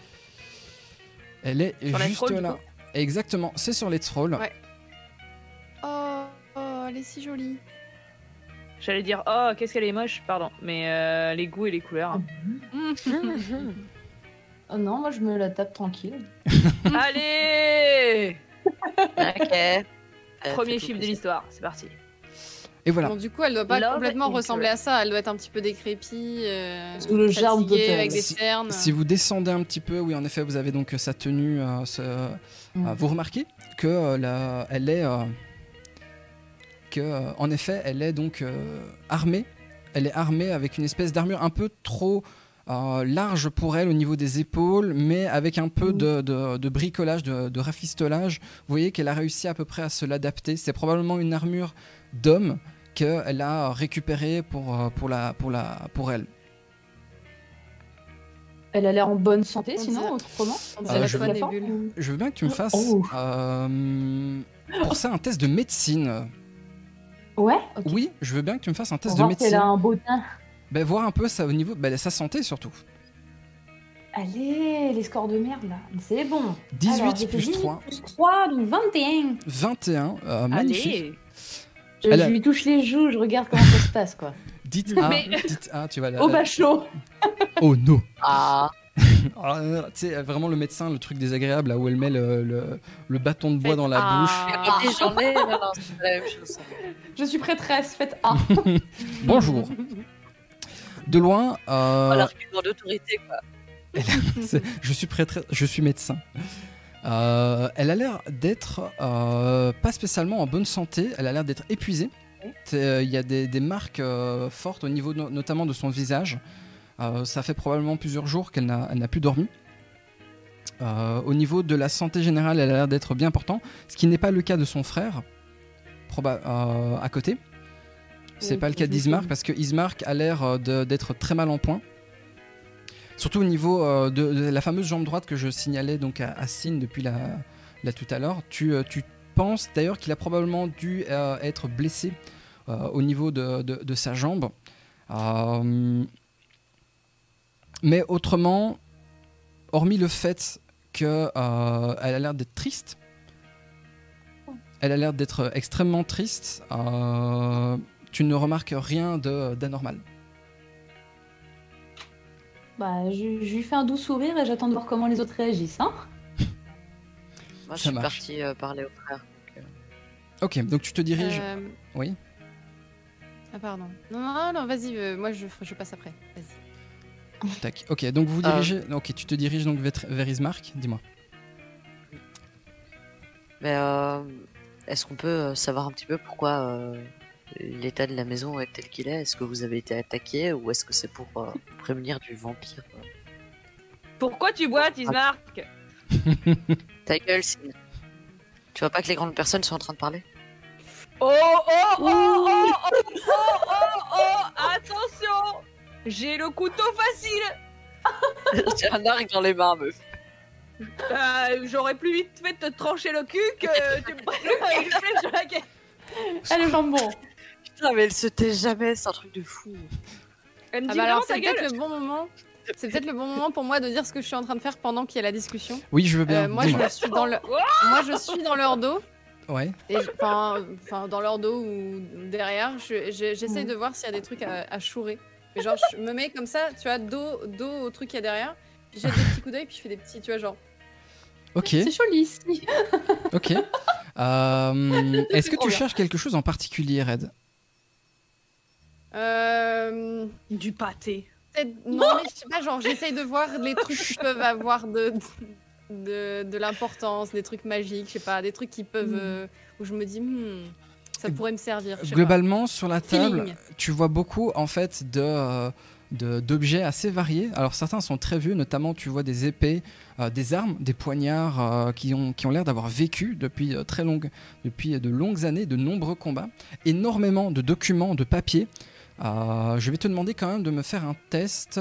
Elle est Sur juste là. Exactement. C'est sur Let's Roll. Ouais. Oh, oh, elle est si jolie. J'allais dire, oh, qu'est-ce qu'elle est moche, pardon. Mais euh, les goûts et les couleurs. Oh non, moi je me la tape tranquille. Allez Ok. Euh, Premier chiffre de l'histoire, c'est parti. Et voilà. Bon, du coup, elle doit pas Love complètement ressembler à ça. Elle doit être un petit peu décrépie, euh, Sous le germe avec des Si- cernes. Si vous descendez un petit peu, oui, en effet, vous avez donc euh, sa tenue. euh, ce- Mm. euh, vous remarquez que euh, la- elle est, euh, que euh, en effet, elle est donc euh, armée. Elle est armée avec une espèce d'armure un peu trop euh, large pour elle au niveau des épaules, mais avec un peu de, de- de bricolage, de, de rafistolage. Vous voyez qu'elle a réussi à peu près à se l'adapter. C'est probablement une armure d'homme qu'elle a récupérée pour, pour, la, pour, la, pour elle. Elle a l'air en bonne santé, On sinon, dirait- autrement. Euh, je veux- Nébule. Je veux bien que tu me fasses Oh. euh, pour ça un test de médecine. Ouais. Oui, je veux bien que tu me fasses un Pour test de voir si elle médecine. a un beau teint. Ben, voir un peu ça au niveau ben, sa santé surtout. Allez, les scores de merde là. C'est bon. 18 Alors, j'ai fait plus 18 3, plus 3, donc 21. 21, euh, magnifique. Allez Je, Elle je lui touche les joues, je regarde comment ça se passe quoi. Dites A, Mais- dites A, tu vas la- Au bachot. Oh non. Ah, Ah, euh, vraiment le médecin, le truc désagréable là où elle met le, le- le bâton de bois dans la Ah. bouche. des journées, non, non, c'est pas la même chose. Je suis prêtresse, faites A. Bonjour. De loin, euh, Voilà, d'autorité, quoi. C'est- je suis prêtre, je suis médecin. Euh, elle a l'air d'être euh, pas spécialement en bonne santé. Elle a l'air d'être épuisée. C'est, euh, Il y a des, des marques euh, fortes au niveau no- notamment de son visage. Euh, ça fait probablement plusieurs jours qu'elle n'a plus dormi. Euh, au niveau de la santé générale, elle a l'air d'être bien portant, ce qui n'est pas le cas de son frère, euh, à côté. C'est Oui, pas le cas d'Ismark parce que Ismark a l'air d'être très mal en point. Surtout au niveau euh, de, de la fameuse jambe droite que je signalais donc à, à Sin depuis la, la tout à l'heure. Tu, euh, tu penses d'ailleurs qu'il a probablement dû euh, être blessé au niveau de, de- de sa jambe. Euh, mais autrement, hormis le fait qu'elle a l'air d'être triste, elle a l'air d'être extrêmement triste, euh, tu ne remarques rien de- d'anormal. Bah, je, je lui fais un doux sourire et j'attends de voir comment les autres réagissent. Hein Moi, je Ça suis marche. partie euh, parler au frère. Ok, donc tu te diriges. Euh, Oui. Ah, pardon. Non, non, non, vas-y, euh, moi je, je passe après. Vas-y. Tac. Ok, donc vous vous Euh. dirigez. Ok, tu te diriges donc vers, vers Ismark. Dis-moi. Mais euh, est-ce qu'on peut euh, savoir un petit peu pourquoi euh, l'état de la maison est tel qu'il est Est-ce que vous avez été attaqué ou est-ce que c'est pour euh, prévenir du vampire euh Pourquoi tu bois, Tismark Ta gueule, Sine. Tu vois pas que les grandes personnes sont en train de parler Oh, oh, oh, oh, oh, oh, oh, oh, attention J'ai le couteau facile J'ai un arc dans les mains, meuf. Euh, J'aurais plus vite fait de te trancher le cul que tu me prennes une flèche sur la gueule. Ah, le jambon Putain, mais elle se tait jamais, c'est un truc de fou. Elle me Ah dit bah vraiment alors c'est peut-être le bon moment. C'est peut-être le bon moment pour moi de dire ce que je suis en train de faire pendant qu'il y a la discussion. Oui, je veux bien. Euh, moi, je suis dans le, moi je suis dans leur dos. Ouais. Et je- Enfin, enfin, dans leur dos ou derrière, je- je- j'essaye de voir s'il y a des trucs à, à chourer. Mais genre, je me mets comme ça, tu vois, dos, dos au truc qu'il y a derrière. Puis j'ai des petits coups d'œil, puis je fais des petits, tu vois, genre. Ok. C'est joli ici. Ok. Euh, Est-ce que tu bien. cherches quelque chose en particulier, Red? Euh, Du pâté. non, mais je sais pas, genre, j'essaye de voir les trucs qui peuvent avoir de, de, de l'importance, des trucs magiques, je sais pas, des trucs qui peuvent. euh, où je me dis, hmm, ça pourrait me servir. pas. Globalement, sur la table, Feeling. tu vois beaucoup en fait de euh, de- d'objets assez variés. Alors certains sont très vieux, notamment tu vois des épées, euh, des armes, des poignards euh, qui ont qui ont l'air d'avoir vécu depuis euh, très longues depuis de longues années, de nombreux combats, énormément de documents, de papiers. Je vais te demander quand même de me faire un test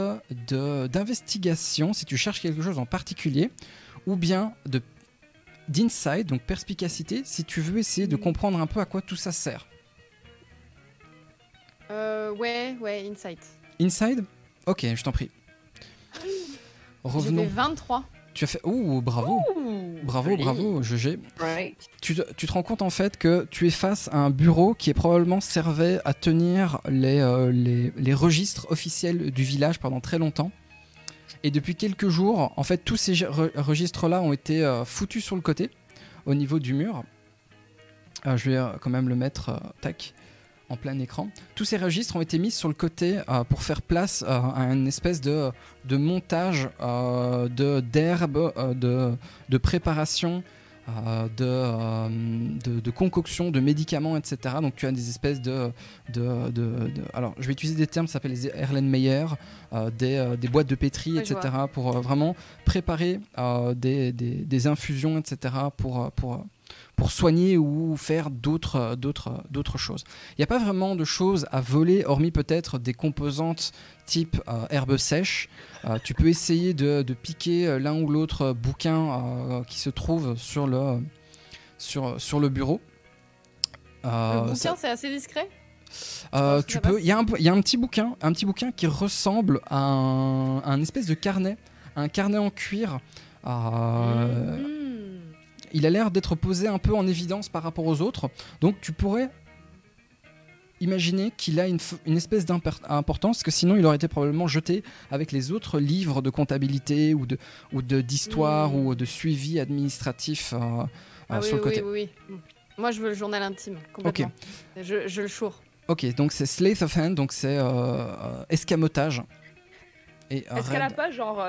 d'investigation si tu cherches quelque chose en particulier, ou bien de d'insight, donc perspicacité, si tu veux essayer de comprendre un peu à quoi tout ça sert. Euh, ouais, ouais, Insight. Inside? Ok, je t'en prie. J'ai fait Revenons. 23. Tu as fait. Ouh, bravo Bravo, joli. bravo, GG. Right. Tu, te- tu te rends compte en fait que tu es face à un bureau qui est probablement servait à tenir les, euh, les, les registres officiels du village pendant très longtemps. Et depuis quelques jours, en fait, tous ces re- registres-là ont été euh, foutus sur le côté, au niveau du mur. Euh, je vais euh, quand même le mettre, tac, en plein écran. Tous ces registres ont été mis sur le côté pour faire place à une espèce de, de montage euh, de de, préparation, de, euh, de, de concoction, de médicaments, etc. Donc tu as des espèces de... de, de- alors je vais utiliser des termes qui s'appellent les Erlenmeyer, euh, des, euh, des boîtes de pétri, Ouais, etc. pour euh, vraiment préparer euh, des, des, des infusions, etc. pour, euh, pour, euh, pour soigner ou faire d'autres euh, d'autres d'autres choses. Il n'y a pas vraiment de choses à voler, hormis peut-être des composantes type euh, herbe sèche. Euh, tu peux essayer de, de piquer euh, l'un ou l'autre euh, bouquin euh, qui se trouve sur le, sur, sur le bureau. Euh, le bouquin, c'est assez discret? euh, tu peux. Il y, a un- y a un petit bouquin, un petit bouquin qui ressemble à un, à un espèce de carnet, un carnet en cuir. Euh, Mhm. Il a l'air d'être posé un peu en évidence par rapport aux autres. Donc tu pourrais imaginer qu'il a une, espèce d'importance, parce que sinon il aurait été probablement jeté avec les autres livres de comptabilité ou de ou de d'histoire Mm. ou de suivi administratif euh, euh, Ah oui, sur le côté. oui, oui. Moi, je veux le journal intime, complètement. Je, je le choure. Ok, donc c'est Slate of Hand, donc c'est euh, euh, escamotage. Et Est-ce qu'elle a Red- pas genre.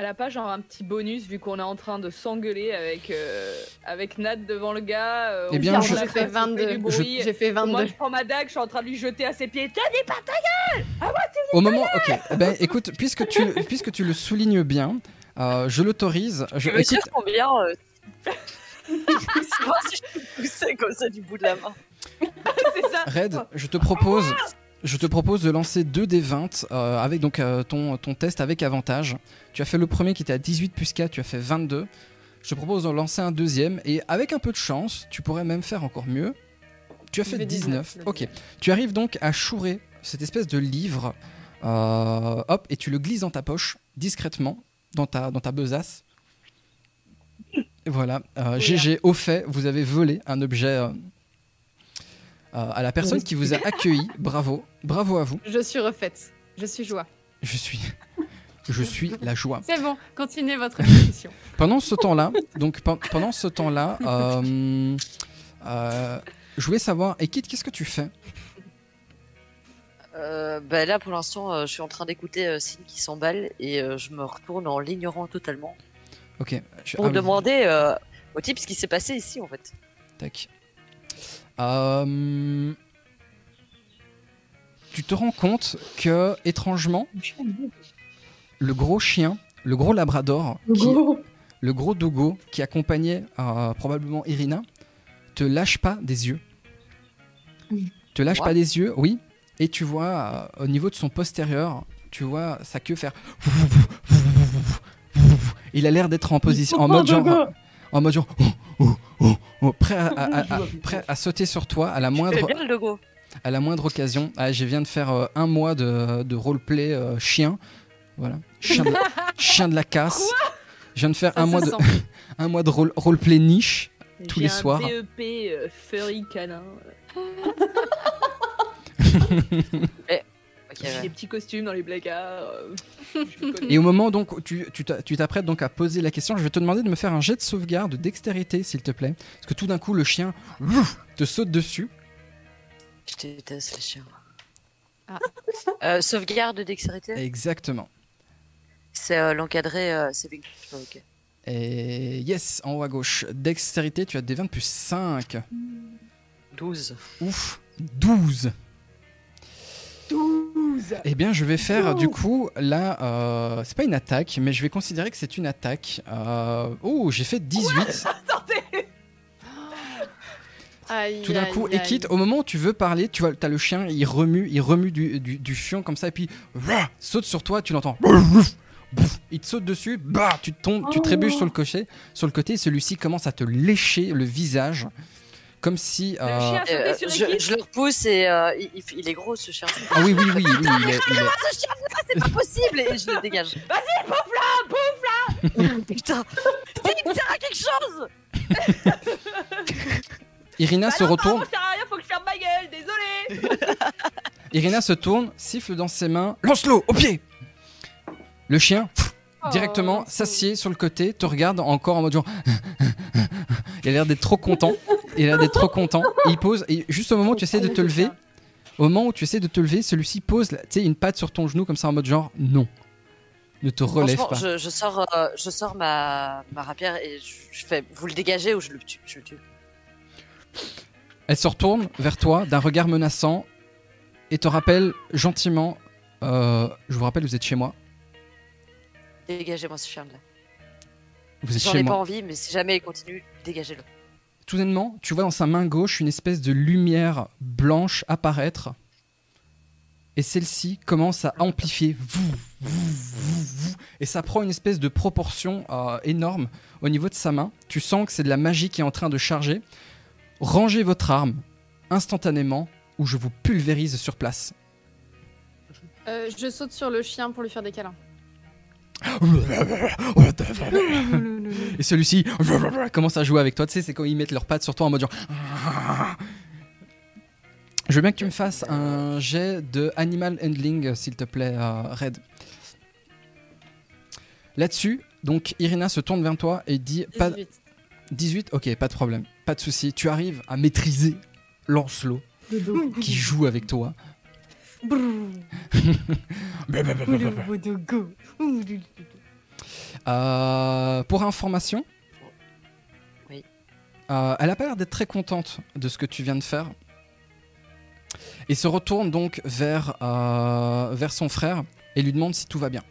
Elle a pas genre un petit bonus vu qu'on est en train de s'engueuler avec, euh, avec Nat devant le gars euh, Eh bien, je- J'ai fait place, on fait 22. du bruit. J'ai fait Moi 22. je prends ma dague, je suis en train de lui jeter à ses pieds. T'as dit pas Au moment, ok. Eh ben, écoute, puisque tu, puisque tu le soulignes bien, euh, je l'autorise. Je, Je me écoute, combien euh... Si je peux pousser comme ça du bout de la main. c'est ça Red, je te propose, je te propose de lancer 2 des 20 euh, avec donc euh, ton, ton test avec avantage. Tu as fait le premier qui était à 18 plus 4, tu as fait 22. Je te propose de lancer un deuxième et avec un peu de chance, tu pourrais même faire encore mieux. Tu as fait fais 19. 19, Ok. Tu arrives donc à chourer cette espèce de livre, euh, hop, et tu le glisses dans ta poche discrètement, dans ta, dans ta besace. Et voilà. GG, au fait, vous avez volé un objet à la personne qui vous a accueilli. Bravo. Bravo à vous. Je suis refaite. Je suis joie. Je suis. Je suis la joie. C'est bon, continuez votre discussion. Pendant ce temps-là, donc pen- pendant ce temps-là, euh, euh, je voulais savoir, et Kit, qu'est-ce que tu fais? Euh, bah là, pour l'instant, euh, je suis en train d'écouter euh, Sin qui s'emballe et euh, je me retourne en l'ignorant totalement Ok. je- pour ah demander euh, au type ce qui s'est passé ici en fait. Tac. Euh, Tu te rends compte que, étrangement, le gros chien, le gros labrador, qui, le gros dogo qui accompagnait euh, probablement Irina, te lâche pas des yeux. Te lâche What pas des yeux, oui. Et tu vois, euh, au niveau de son postérieur, tu vois sa queue faire. Il a l'air d'être en position, en mode genre, en mode genre, oh, oh, prêt, à, à- à- à- prêt à sauter sur toi à la moindre, fais bien le logo. à la moindre occasion. Ah, je viens de faire euh, un mois de, de roleplay euh, chien, voilà, chien de, chien de la casse. je viens de faire Ça un mois de, sent. un mois de role- roleplay niche. Tous les un soirs. DEP euh, furry canin. Ok, J'ai ouais. des petits costumes dans les placards. euh. Et au moment donc où tu tu t'a- tu t'apprêtes donc à poser la question, je vais te demander de me faire un jet de sauvegarde de dextérité, s'il te plaît, parce que tout d'un coup le chien te saute dessus. Je déteste les chiens. Ah. Euh, sauvegarde de dextérité? Exactement. C'est euh, l'encadré, euh, c'est. Ok. Et yes, en haut à gauche, dextérité, tu as des 20 plus 5. 12. Ouf, 12. 12 Eh bien, je vais faire du coup là, euh, c'est pas une attaque, mais je vais considérer que c'est une attaque. Euh, oh, j'ai fait 18. Attendez Tout d'un coup, et quitte, au moment où tu veux parler, tu vois, as le chien, il remue, il remue du, du, du fion comme ça, et puis saute sur toi, tu l'entends. Bouf, Il te saute dessus, bah, tu tombes, tu Oh. trébuches sur le côté, sur le côté, et celui-ci commence à te lécher le visage, comme si. Le euh, chien a sauté Euh, sur je, je le repousse et euh, il, il- est gros ce chien. Ah oui, oui, oui, oui, il est- il est- ce chien là, c'est pas possible et je le dégage. Vas-y, pouf là Putain, il sert à quelque chose. Irina Bah se non, retourne, non, ça sert à rien, faut que je ferme ma gueule, désolé Irina se tourne, siffle dans ses mains, lance-le au pied. Le chien pff, Oh, directement s'assied sur le côté, te regarde encore en mode genre. Il a l'air d'être trop content. Il a l'air d'être trop content. Et il pose, et juste au moment où tu essaies de te lever, au moment où tu essaies de te lever, celui-ci pose, une patte sur ton genou comme ça en mode genre non, ne te relève pas. je, je sors, euh, je sors ma, ma rapière et je, je fais vous le dégagez ou je le tue. Je le tue. Elle se retourne vers toi d'un regard menaçant et te rappelle gentiment. euh, je vous rappelle, vous êtes chez moi. Dégagez-moi ce chien là. Vous êtes J'en chez ai moi. pas envie, mais si jamais il continue, dégagez-le. Soudainement, tu vois dans sa main gauche une espèce de lumière blanche apparaître. Et celle-ci commence à amplifier. Et ça prend une espèce de proportion euh, énorme au niveau de sa main. Tu sens que c'est de la magie qui est en train de charger. Rangez votre arme instantanément ou je vous pulvérise sur place. Euh, je saute sur le chien pour lui faire des câlins. Et celui-ci commence à jouer avec toi. Tu sais, c'est quand ils mettent leurs pattes sur toi en mode genre. Je veux bien que tu me fasses un jet de animal handling, s'il te plaît, euh, Red. Là-dessus, donc Irina se tourne vers toi et dit pas 18. 18, ok, pas de problème, pas de souci. Tu arrives à maîtriser Lancelot qui joue avec toi. Euh, pour information, Oui. euh, elle a pas l'air d'être très contente de ce que tu viens de faire. Et se retourne donc vers, euh, vers son frère et lui demande si tout va bien.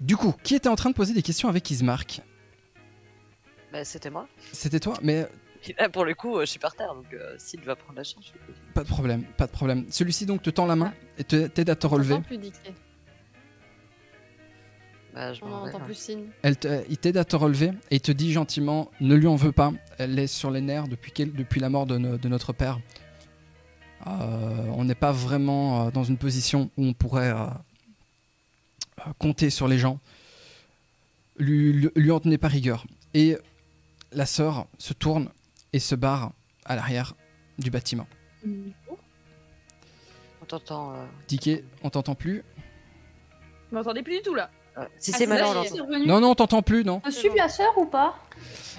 Du coup, qui était en train de poser des questions avec Ismark? Bah, c'était moi. C'était toi, mais Et là, pour le coup, euh, je suis par terre, donc euh, s'il va prendre la charge. je- pas de problème, pas de problème. Celui-ci donc te tend la main et t'aide à te relever. Plus. Bah, je On n'entend hein. plus signe. Elle te- il t'aide à te relever et il te dit gentiment ne lui en veux pas. Elle est sur les nerfs depuis, quel- depuis la mort de, no- de notre père. Euh, on n'est pas vraiment euh, dans une position où on pourrait euh, euh, compter sur les gens. Lui, lui, lui en tenez pas rigueur. Et la sœur se tourne et se barre à l'arrière du bâtiment. On t'entend. euh, on t'entend plus Vous m'entendez plus du tout là euh, Si Ah, c'est malin, on l'entend. Non, non, on t'entend plus, non. Je suis la sœur ou pas?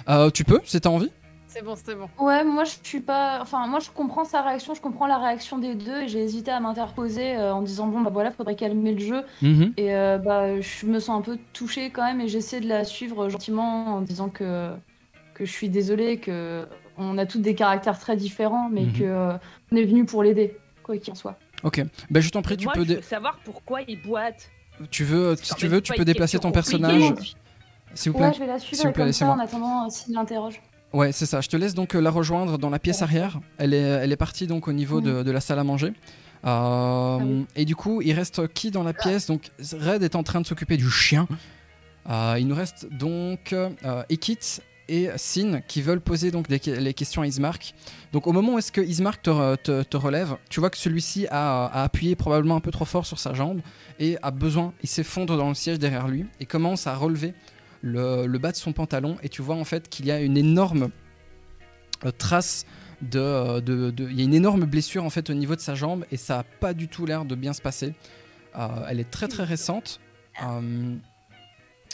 Euh, tu peux, si t'as envie. C'est bon, c'est bon. Ouais, moi je suis pas. Enfin, moi je comprends sa réaction, je comprends la réaction des deux et j'ai hésité à m'interposer euh, en disant bon bah voilà, faudrait calmer le jeu. Mhm. Et euh, bah je me sens un peu touchée quand même et j'essaie de la suivre gentiment en disant que que je suis désolée, que on a tous des caractères très différents, mais Mhm. que euh, on est venu pour l'aider, quoi qu'il en soit. Ok. Bah, je t'en prie, tu Moi, peux, je dé- veux savoir pourquoi il boite. tu veux, C'est si tu veux, tu peux déplacer ton personnage. S'il vous plaît. Ouais, je vais la suivre S'il vous plaît, comme ça laissez-moi. en attendant euh, s'il l'interroge. Ouais, c'est ça. Je te laisse donc euh, la rejoindre dans la pièce Ouais. arrière. Elle est, elle est partie donc au niveau de, de la salle à manger. Euh, oui. Et du coup, il reste qui dans la pièce? Donc Red est en train de s'occuper du chien. Euh, il nous reste donc euh, Ekit et Sin qui veulent poser donc des les questions à Ismark. Donc au moment où est-ce que Ismark te, te- relève, tu vois que celui-ci a, a appuyé probablement un peu trop fort sur sa jambe et a besoin, il s'effondre dans le siège derrière lui et commence à relever le, le bas de son pantalon et tu vois en fait qu'il y a une énorme euh, trace de, euh, de- de- il y a une énorme blessure en fait au niveau de sa jambe et ça a pas du tout l'air de bien se passer. Euh, elle est très très récente.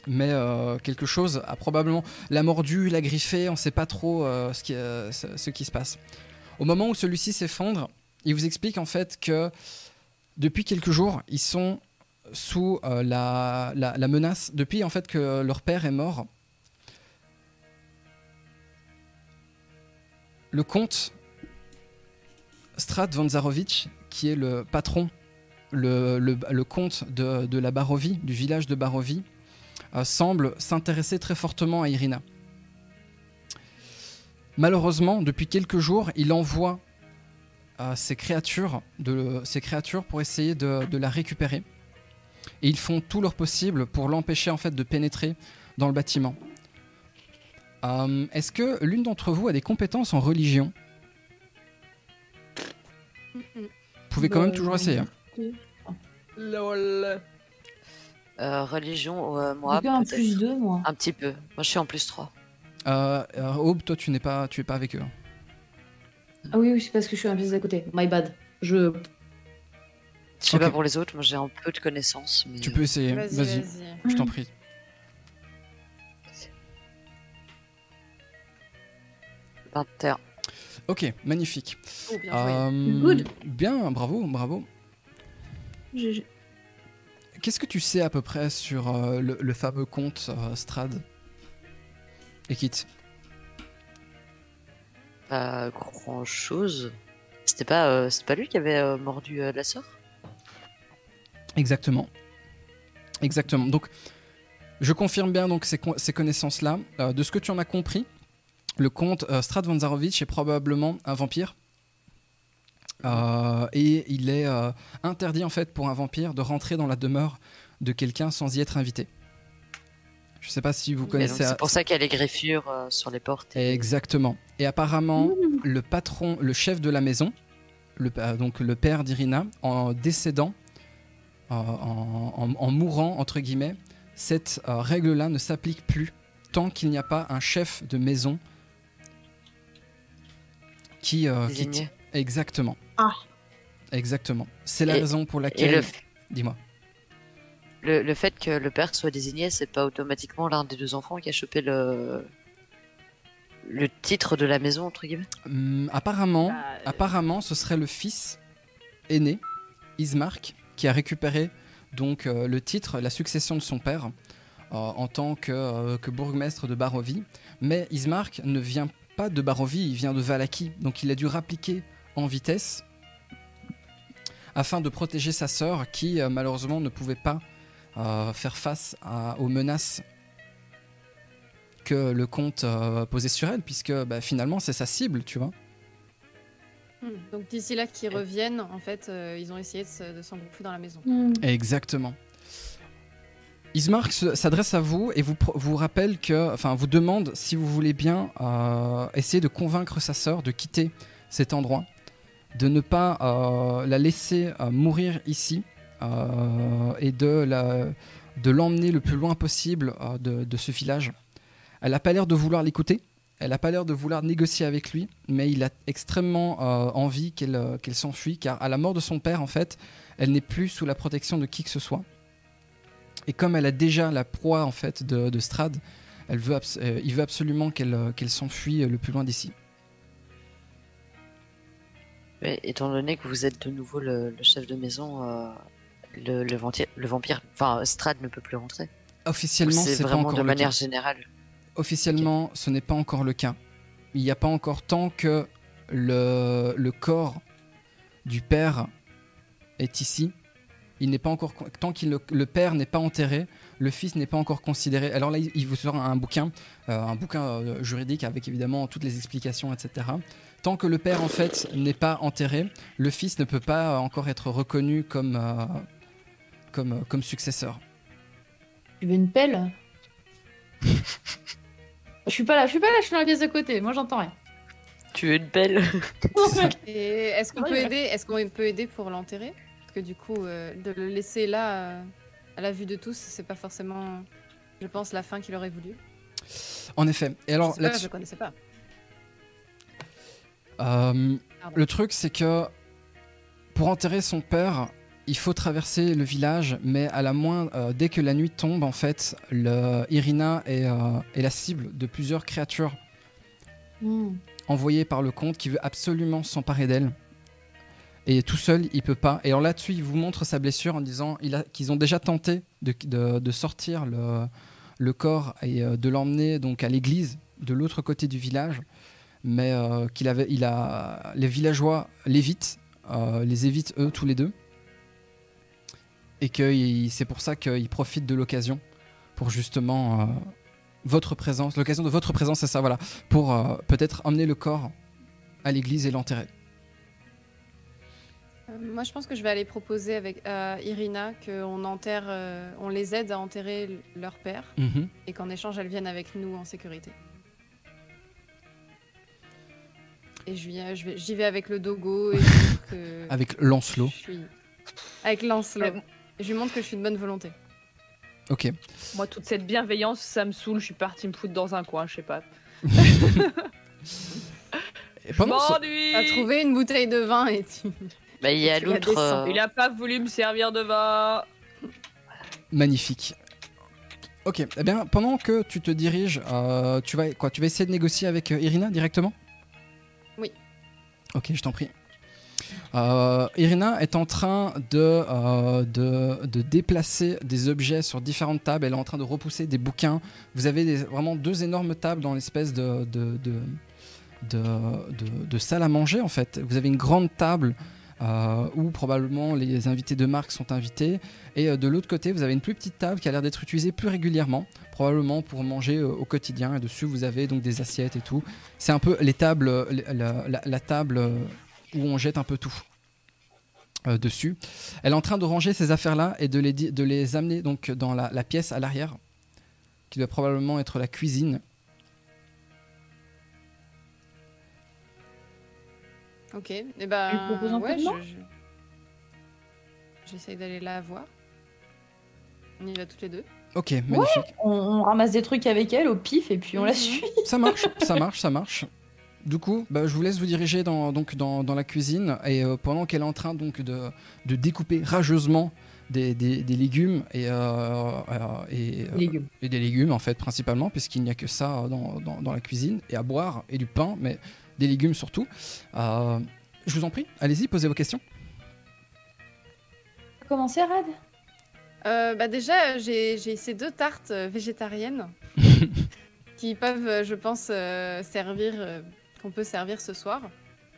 Mais euh, quelque chose a probablement l'a mordu, l'a griffé, on sait pas trop euh, ce, qui, euh, ce, qui se passe. Au moment où celui-ci s'effondre, il vous explique en fait que depuis quelques jours, ils sont sous la, menace, depuis en fait que leur père est mort. Le comte Strad von Zarovich, qui est le patron, le, comte de, la Barovie, du village de Barovie, semble s'intéresser très fortement à Irina. Malheureusement, depuis quelques jours, il envoie euh, ses, créatures de, ses créatures pour essayer de, de la récupérer. Et ils font tout leur possible pour l'empêcher en fait de pénétrer dans le bâtiment. Euh, Est-ce que l'une d'entre vous a des compétences en religion? Vous pouvez quand Bah, même toujours essayer. hein. Lol. Euh, religion, euh, moi, peut-être. plus 2, moi. Un petit peu. Moi, je suis en plus 3. Euh, euh, Aube, toi tu n'es pas, tu es pas avec eux. hein. Ah oui, oui, c'est parce que je suis un pièce d'à côté. My bad. Je. Je sais pas pour les autres, moi j'ai un peu de connaissances. Mais... Tu peux essayer. Vas-y, je t'en prie. euh, 21. Ok, magnifique. Oh, bien joué. Euh, Good. Bien, bravo, bravo. je- Qu'est-ce que tu sais à peu près sur euh, le, le fameux comte euh, Strad Et Kit? Pas grand chose. C'était pas, euh, c'était pas lui qui avait mordu la sœur? Exactement. Exactement. Donc, je confirme bien donc ces, con- ces connaissances-là. De ce que tu en as compris, le comte Strad von Zarovich est probablement un vampire. Euh, et il est euh, interdit en fait pour un vampire de rentrer dans la demeure de quelqu'un sans y être invité. Je sais pas si vous connaissez. C'est pour ça qu'il y a les griffures euh, sur les portes. et- Exactement. Et apparemment, le patron, le chef de la maison, le, donc le père d'Irina, en décédant, euh, en, en- en mourant, entre guillemets, cette euh, règle-là ne s'applique plus tant qu'il n'y a pas un chef de maison qui... euh, qui Exactement. Ah. Exactement. C'est la Et- raison pour laquelle... le, Dis-moi. le, le fait que le père soit désigné, c'est pas automatiquement l'un des deux enfants qui a chopé le le titre de la maison entre guillemets? Hum, apparemment, euh, Apparemment, ce serait le fils aîné, Ismark, qui a récupéré donc euh, le titre, la succession de son père euh, en tant que, euh, que bourgmestre de Barovie. Mais Ismark ne vient pas de Barovie, il vient de Valaki. Donc il a dû rappliquer en vitesse afin de protéger sa sœur qui euh, malheureusement ne pouvait pas euh, faire face à- aux menaces que le comte euh, posait sur elle, puisque bah, finalement c'est sa cible, tu vois. Hmm. Donc d'ici là qu'ils reviennent, en fait, euh, ils ont essayé de se- de s'engouffrer dans la maison. Hmm. Exactement. Ismark se- s'adresse à vous et vous, vous rappelle que, enfin, vous demande si vous voulez bien euh, essayer de convaincre sa sœur de quitter cet endroit, de ne pas euh, la laisser euh, mourir ici euh, et de l'emmener le plus loin possible de, ce village. Elle n'a pas l'air de vouloir l'écouter, elle n'a pas l'air de vouloir négocier avec lui, mais il a extrêmement envie qu'elle qu'elle s'enfuit, car à la mort de son père, en fait, elle n'est plus sous la protection de qui que ce soit. Et comme elle a déjà la proie en fait de, de Strad, elle veut il veut absolument qu'elle qu'elle s'enfuit le plus loin d'ici. Mais étant donné que vous êtes de nouveau le, le chef de maison, euh, le, le, venti- le vampire, enfin Strad ne peut plus rentrer. Officiellement, C'est pas vraiment encore de le manière cas. générale? Officiellement, ce n'est pas encore le cas. Il n'y a pas encore tant que le, le corps du père est ici. Il n'est pas encore tant que le, le père n'est pas enterré, le fils n'est pas encore considéré. Alors là, il vous sort un bouquin, euh, un bouquin euh, juridique avec évidemment toutes les explications, etc. Tant que le père en fait n'est pas enterré, le fils ne peut pas encore être reconnu comme euh, comme euh, comme successeur. Tu veux une pelle? Je suis pas là, je suis pas là, je suis dans la pièce de côté. Moi, j'entends rien. Tu veux une belle Et est-ce qu'on peut aider Est-ce qu'on peut aider pour l'enterrer? Parce que du coup, euh, de le laisser là, euh, à la vue de tous, c'est pas forcément, je pense, la fin qu'il aurait voulu. En effet. Et alors je, sais pas, là-dessus, je connaissais pas. Euh, le truc, c'est que pour enterrer son père, il faut traverser le village, mais à la moindre, euh, dès que la nuit tombe, en fait, le, Irina est, euh, est la cible de plusieurs créatures Hmm. envoyées par le comte qui veut absolument s'emparer d'elle. Et tout seul, il peut pas. Et alors là-dessus, il vous montre sa blessure en disant qu'ils ont déjà tenté de, de- de sortir le, le corps et de l'emmener donc à l'église de l'autre côté du village, mais euh, qu'il avait, il a, les villageois l'évitent, euh, les évitent eux tous les deux, et que c'est pour ça qu'ils profitent de l'occasion pour justement euh, votre présence, l'occasion de votre présence, c'est ça, voilà, pour euh, peut-être emmener le corps à l'église et l'enterrer. Euh, moi, je pense que je vais aller proposer avec à Irina qu'on enterre, euh, on les aide à enterrer leur père Mhm. et qu'en échange, elles viennent avec nous en sécurité. Et je viens, je vais, j'y vais avec le dogo et que Avec Lancelot. je suis avec Lancelot. Ouais. Je lui montre que je suis de bonne volonté. Ok. Moi, toute cette bienveillance, ça me saoule. Je suis partie me foutre dans un coin, je sais pas. Et pendant ce- T'as trouvé une bouteille de vin et tu. Bah, il y a euh, Il a pas voulu me servir de vin. Magnifique. Ok, eh bien, pendant que tu te diriges, euh, tu, vas, quoi, tu vas essayer de négocier avec euh, Irina directement? Ok, je t'en prie. Euh, Irina est en train de, euh, de, de déplacer des objets sur différentes tables. Elle est en train de repousser des bouquins. Vous avez vraiment deux énormes tables dans l'espèce de, de, de, salle à manger, en fait. Vous avez une grande table euh, où probablement les invités de marque sont invités. Et de l'autre côté, vous avez une plus petite table qui a l'air d'être utilisée plus régulièrement, probablement pour manger euh, au quotidien. Et dessus, vous avez donc des assiettes et tout. C'est un peu les tables, la, la- la table euh, où on jette un peu tout. euh, dessus. Elle est en train de ranger ces affaires-là et de les, de les amener donc dans la, la pièce à l'arrière, qui doit probablement être la cuisine. Ok. Et ben. Tu lui proposes un peu ouais, de je- je- J'essaye d'aller la voir. On y va toutes les deux. Ok, magnifique. On, on ramasse des trucs avec elle au pif et puis on la Mhm. suit. Ça marche, ça marche, ça marche. Du coup, bah, je vous laisse vous diriger dans, donc, dans, dans la cuisine et euh, pendant qu'elle est en train donc, de, de découper rageusement des, des- des légumes et, euh, euh, et, Légumes. et des légumes en fait principalement puisqu'il n'y a que ça dans, dans- dans la cuisine et à boire et du pain mais des légumes surtout. Euh, je vous en prie, allez-y, posez vos questions. Comment c'est, Red Euh, bah déjà, j'ai j'ai ces deux tartes euh, végétariennes qui peuvent, euh, je pense, euh, servir, euh, qu'on peut servir ce soir.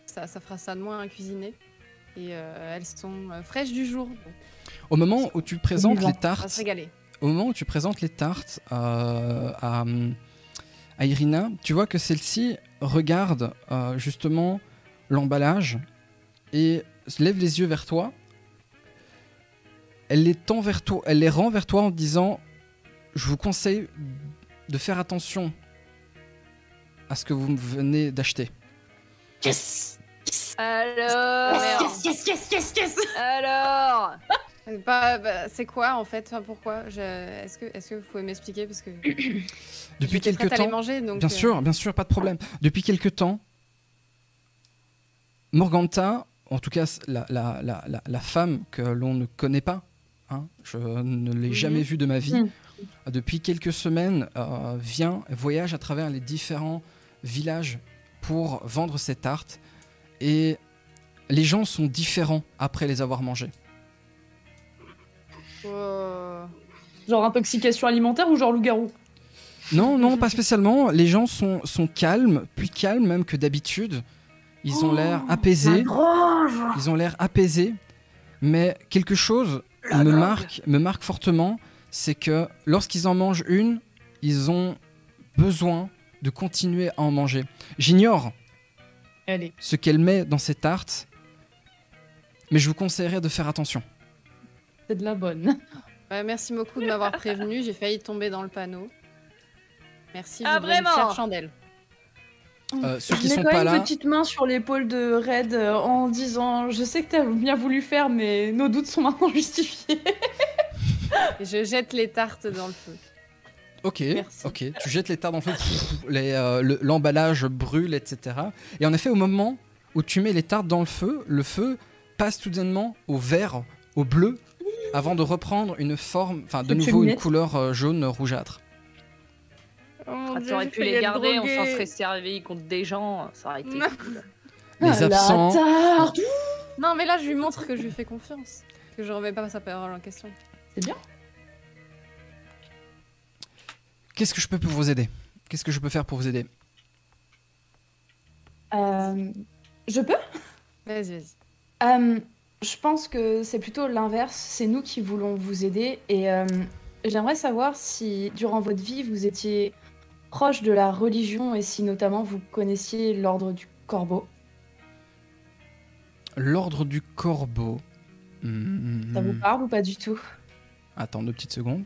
Ça, ça fera ça de moins à cuisiner. Et euh, elles sont euh, fraîches du jour. donc Au moment où tu présentes les on va tartes, se régaler. au moment où tu présentes les tartes euh, à, à Irina, tu vois que celle-ci regarde euh, justement l'emballage et se lève les yeux vers toi. Elle les tend vers toi, elle les rend vers toi en disant Je vous conseille de faire attention à ce que vous venez d'acheter. Alors. Yes, yes, yes, yes Alors. Euh, Pas- bah, c'est quoi en fait? Enfin, Pourquoi? Je- Est-ce que, est que vous pouvez m'expliquer? Parce que Depuis quelque temps, manger, donc, Bien euh, sûr, bien sûr, pas de problème. Depuis quelque temps, Morganta, en tout cas la, la, la, la femme que l'on ne connaît pas, hein, je ne l'ai Mhm. jamais vue de ma vie, Mhm. depuis quelques semaines, euh, vient, voyage à travers les différents villages pour vendre ses tartes. Et les gens sont différents après les avoir mangés. Wow. Genre intoxication alimentaire ou genre loup-garou? Non, non, pas spécialement. Les gens sont, sont calmes, plus calmes même que d'habitude. Ils ont l'air apaisés. Ils ont l'air apaisés. Mais quelque chose me marque, me marque fortement, c'est que lorsqu'ils en mangent une, ils ont besoin de continuer à en manger. J'ignore ce qu'elle met dans ses tartes, mais je vous conseillerais de faire attention. C'est de la bonne. Ouais, merci beaucoup de m'avoir prévenu. J'ai failli tomber dans le panneau. Merci. Ah, vraiment fière chandelle. Euh, ceux Je qui mets sont quand pas même là, une petite main sur l'épaule de Red euh, en disant Je sais que t'as bien voulu faire, mais nos doutes sont maintenant justifiés. Et je jette les tartes dans le feu. Ok, Merci. ok. Tu jettes les tartes dans le feu, pff, les, euh, le- l'emballage brûle, etc. Et en effet, au moment où tu mets les tartes dans le feu, le feu passe soudainement au vert, au bleu, avant de reprendre une forme, enfin de nouveau une couleur jaune rougeâtre. Ah, T'aurais pu les garder, on s'en serait servi contre des gens, ça aurait été cool. Les Ah, absents, Non, mais là, je lui montre que je lui fais confiance. Que je remets pas sa parole en question. C'est bien. qu'est-ce que je peux pour vous aider? Qu'est-ce que je peux faire pour vous aider? Euh, je peux? Vas-y, vas-y. Euh, Je pense que c'est plutôt l'inverse. C'est nous qui voulons vous aider. Et euh, j'aimerais savoir si, durant votre vie, vous étiez proche de la religion et si notamment vous connaissiez l'ordre du corbeau. L'ordre du corbeau. Hmm, Ça vous parle ou pas du tout? Attends deux petites secondes.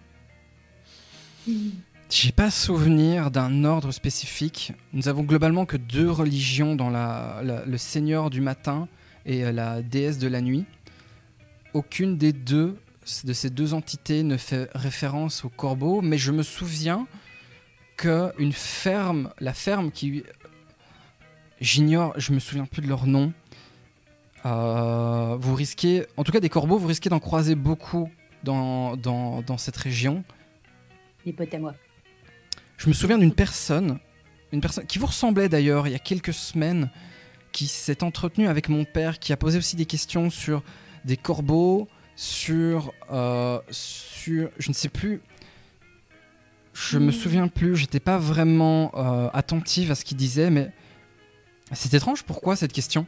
J'ai pas souvenir d'un ordre spécifique. Nous avons globalement que deux religions dans la, la- le Seigneur du matin et euh, la déesse de la nuit. Aucune des deux de ces deux entités ne fait référence au corbeau, mais je me souviens que une ferme, la ferme qui, j'ignore, je me souviens plus de leur nom. Euh, vous risquez, en tout cas des corbeaux, vous risquez d'en croiser beaucoup dans, dans, dans cette région. Les potes à moi. Je me souviens d'une personne, une personne qui vous ressemblait d'ailleurs il y a quelques semaines, qui s'est entretenue avec mon père, qui a posé aussi des questions sur des corbeaux, sur, euh, sur, je ne sais plus, je me souviens plus, j'étais pas vraiment euh, attentive à ce qu'il disait, mais c'est étrange. Pourquoi cette question?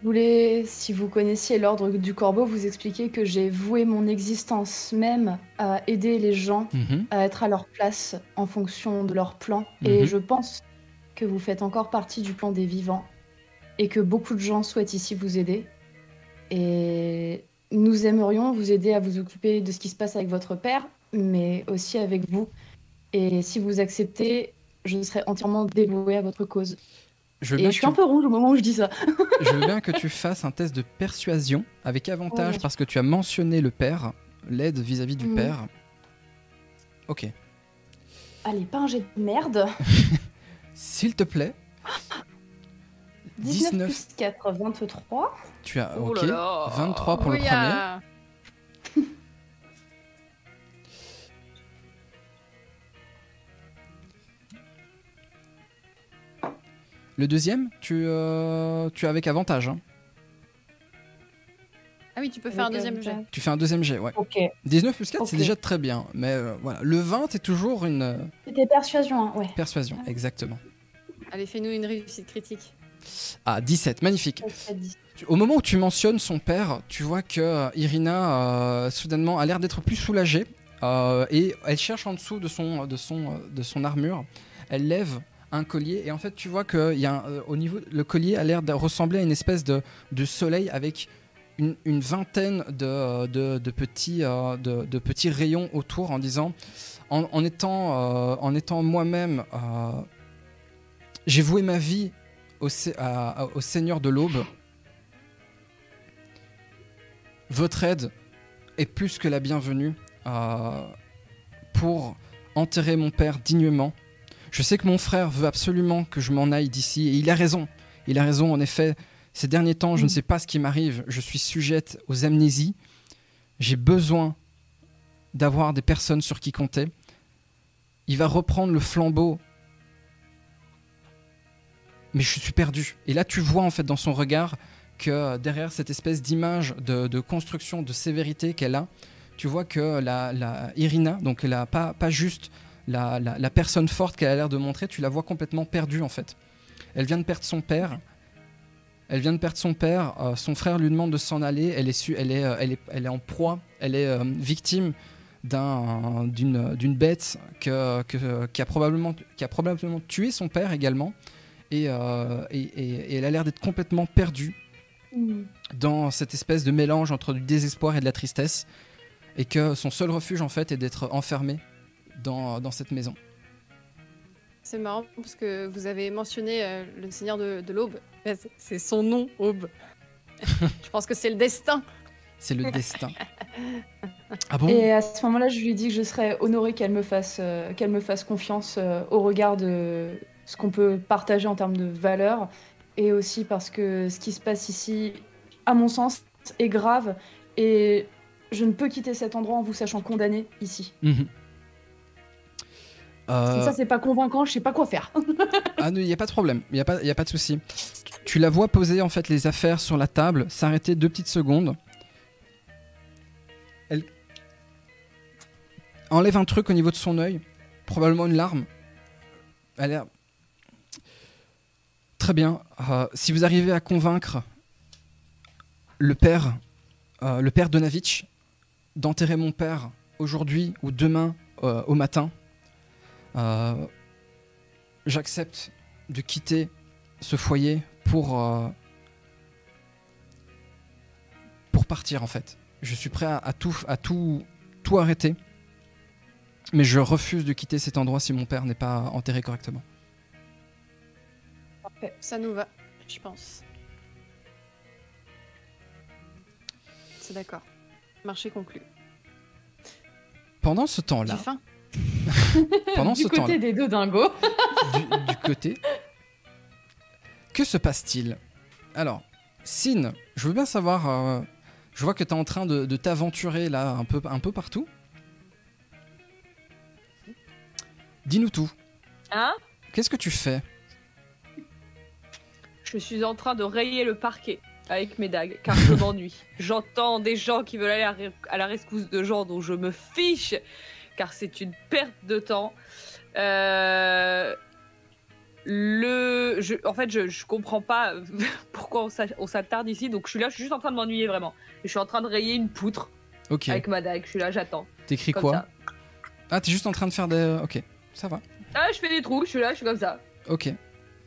Je voulais, si vous connaissiez l'ordre du corbeau, vous expliquer que j'ai voué mon existence même à aider les gens Mhm. à être à leur place en fonction de leur plan. Et Mhm. je pense que vous faites encore partie du plan des vivants et que beaucoup de gens souhaitent ici vous aider. Et nous aimerions vous aider à vous occuper de ce qui se passe avec votre père, mais aussi avec vous. Et si vous acceptez, je serai entièrement dévouée à votre cause. Je veux Et bien je que suis un peu rouge au moment où je dis ça. Je veux bien que tu fasses un test de persuasion avec avantage Oh. parce que tu as mentionné le père, l'aide vis-à-vis du Mhm. père. Ok. Allez, pas un jet de merde. S'il te plaît. 19, 19. plus 4, 23. Tu as. Oh Ok. là là. 23 pour le premier. Le deuxième, tu, euh, tu as avec avantage. hein. Ah oui, tu peux faire un deuxième jet. Tu fais un deuxième jet, ouais. Ok. 19 plus 4, c'est Ok. déjà très bien. Mais euh, voilà. Le 20, c'est toujours une euh, C'était persuasion, hein, ouais. persuasion. Exactement. Allez, fais-nous une réussite critique. Ah, 17, magnifique. Ça te dit. Tu- Au moment où tu mentionnes son père, tu vois que euh, Irina euh, soudainement a l'air d'être plus soulagée euh, et elle cherche en dessous de son, de son, de son armure. Elle lève un collier et en fait tu vois que y a euh, au niveau le collier a l'air de ressembler à une espèce de, de soleil avec une, vingtaine de, euh, de, de petits, euh, de, petits rayons autour en disant en, étant, étant moi-même j'ai voué ma vie au, Seigneur de l'Aube votre aide est plus que la bienvenue pour enterrer mon père dignement. Je sais que mon frère veut absolument que je m'en aille d'ici et il a raison. Il a raison en effet. Ces derniers temps, je ne sais pas ce qui m'arrive. Je suis sujette aux amnésies. J'ai besoin d'avoir des personnes sur qui compter. Il va reprendre le flambeau. Mais je suis perdu. Et là, tu vois en fait dans son regard que euh, derrière cette espèce d'image de, de construction, de sévérité qu'elle a, tu vois que la, la Irina, donc la, pas, pas juste la, la- la personne forte qu'elle a l'air de montrer, tu la vois complètement perdue en fait. Elle vient de perdre son père. Elle vient de perdre son père. euh, son frère lui demande de s'en aller. Elle est, su- elle est, euh, elle est, elle est en proie. Elle est euh, victime d'un- d'une bête que, que- qui, a probablement, qui a probablement tué son père également. Et, et- et- et elle a l'air d'être complètement perdue dans cette espèce de mélange entre du désespoir et de la tristesse. Et que son seul refuge en fait est d'être enfermée dans, dans cette maison. C'est marrant parce que vous avez mentionné euh, le Seigneur de, de l'Aube. C'est- son nom, Aube. Je pense que c'est le destin. C'est le destin. Ah bon Et à ce moment-là, je lui ai dit que je serais honorée qu'elle me fasse, euh, qu'elle me fasse confiance euh, au regard de ce qu'on peut partager en termes de valeurs, et aussi parce que ce qui se passe ici, à mon sens, est grave, et je ne peux quitter cet endroit en vous sachant condamné ici. Mhm. Euh, ça, c'est pas convaincant, je sais pas quoi faire. Ah, il n'y a pas de problème, il n'y a, pas- y a pas de souci. Tu- la vois poser en fait les affaires sur la table, s'arrêter deux petites secondes. Elle enlève un truc au niveau de son œil, probablement une larme. Elle a l'air. Très bien. euh, si vous arrivez à convaincre le père, euh, le père Donavitch, d'enterrer mon père aujourd'hui ou demain euh, au matin, euh, j'accepte de quitter ce foyer pour euh, pour partir en fait. Je suis prêt à, à tout à tout tout arrêter, mais je refuse de quitter cet endroit si mon père n'est pas enterré correctement. Ça nous va, je pense. C'est d'accord. Marché conclu. Pendant ce J'ai temps-là, faim. Pendant du ce côté des deux dingos. du, du côté, que se passe-t-il? Alors, Sin, je veux bien savoir. euh, je vois que tu es en train de, de t'aventurer là un peu, un peu partout. Dis-nous tout. Hein? Qu'est-ce que tu fais? Je suis en train de rayer le parquet avec mes dagues, car je m'ennuie. J'entends des gens qui veulent aller à la rescousse de gens dont je me fiche, car c'est une perte de temps. Euh, Le, je, en fait, je, je comprends pas pourquoi on s'a- on s'attarde ici, donc je suis là, je suis juste en train de m'ennuyer vraiment. Je suis en train de rayer une poutre Ok. avec ma dague, je suis là, j'attends. T'écris quoi ça. Ah, t'es juste en train de faire des. Ok, ça va. Ah, je fais des trous, je suis là, je suis comme ça. Ok.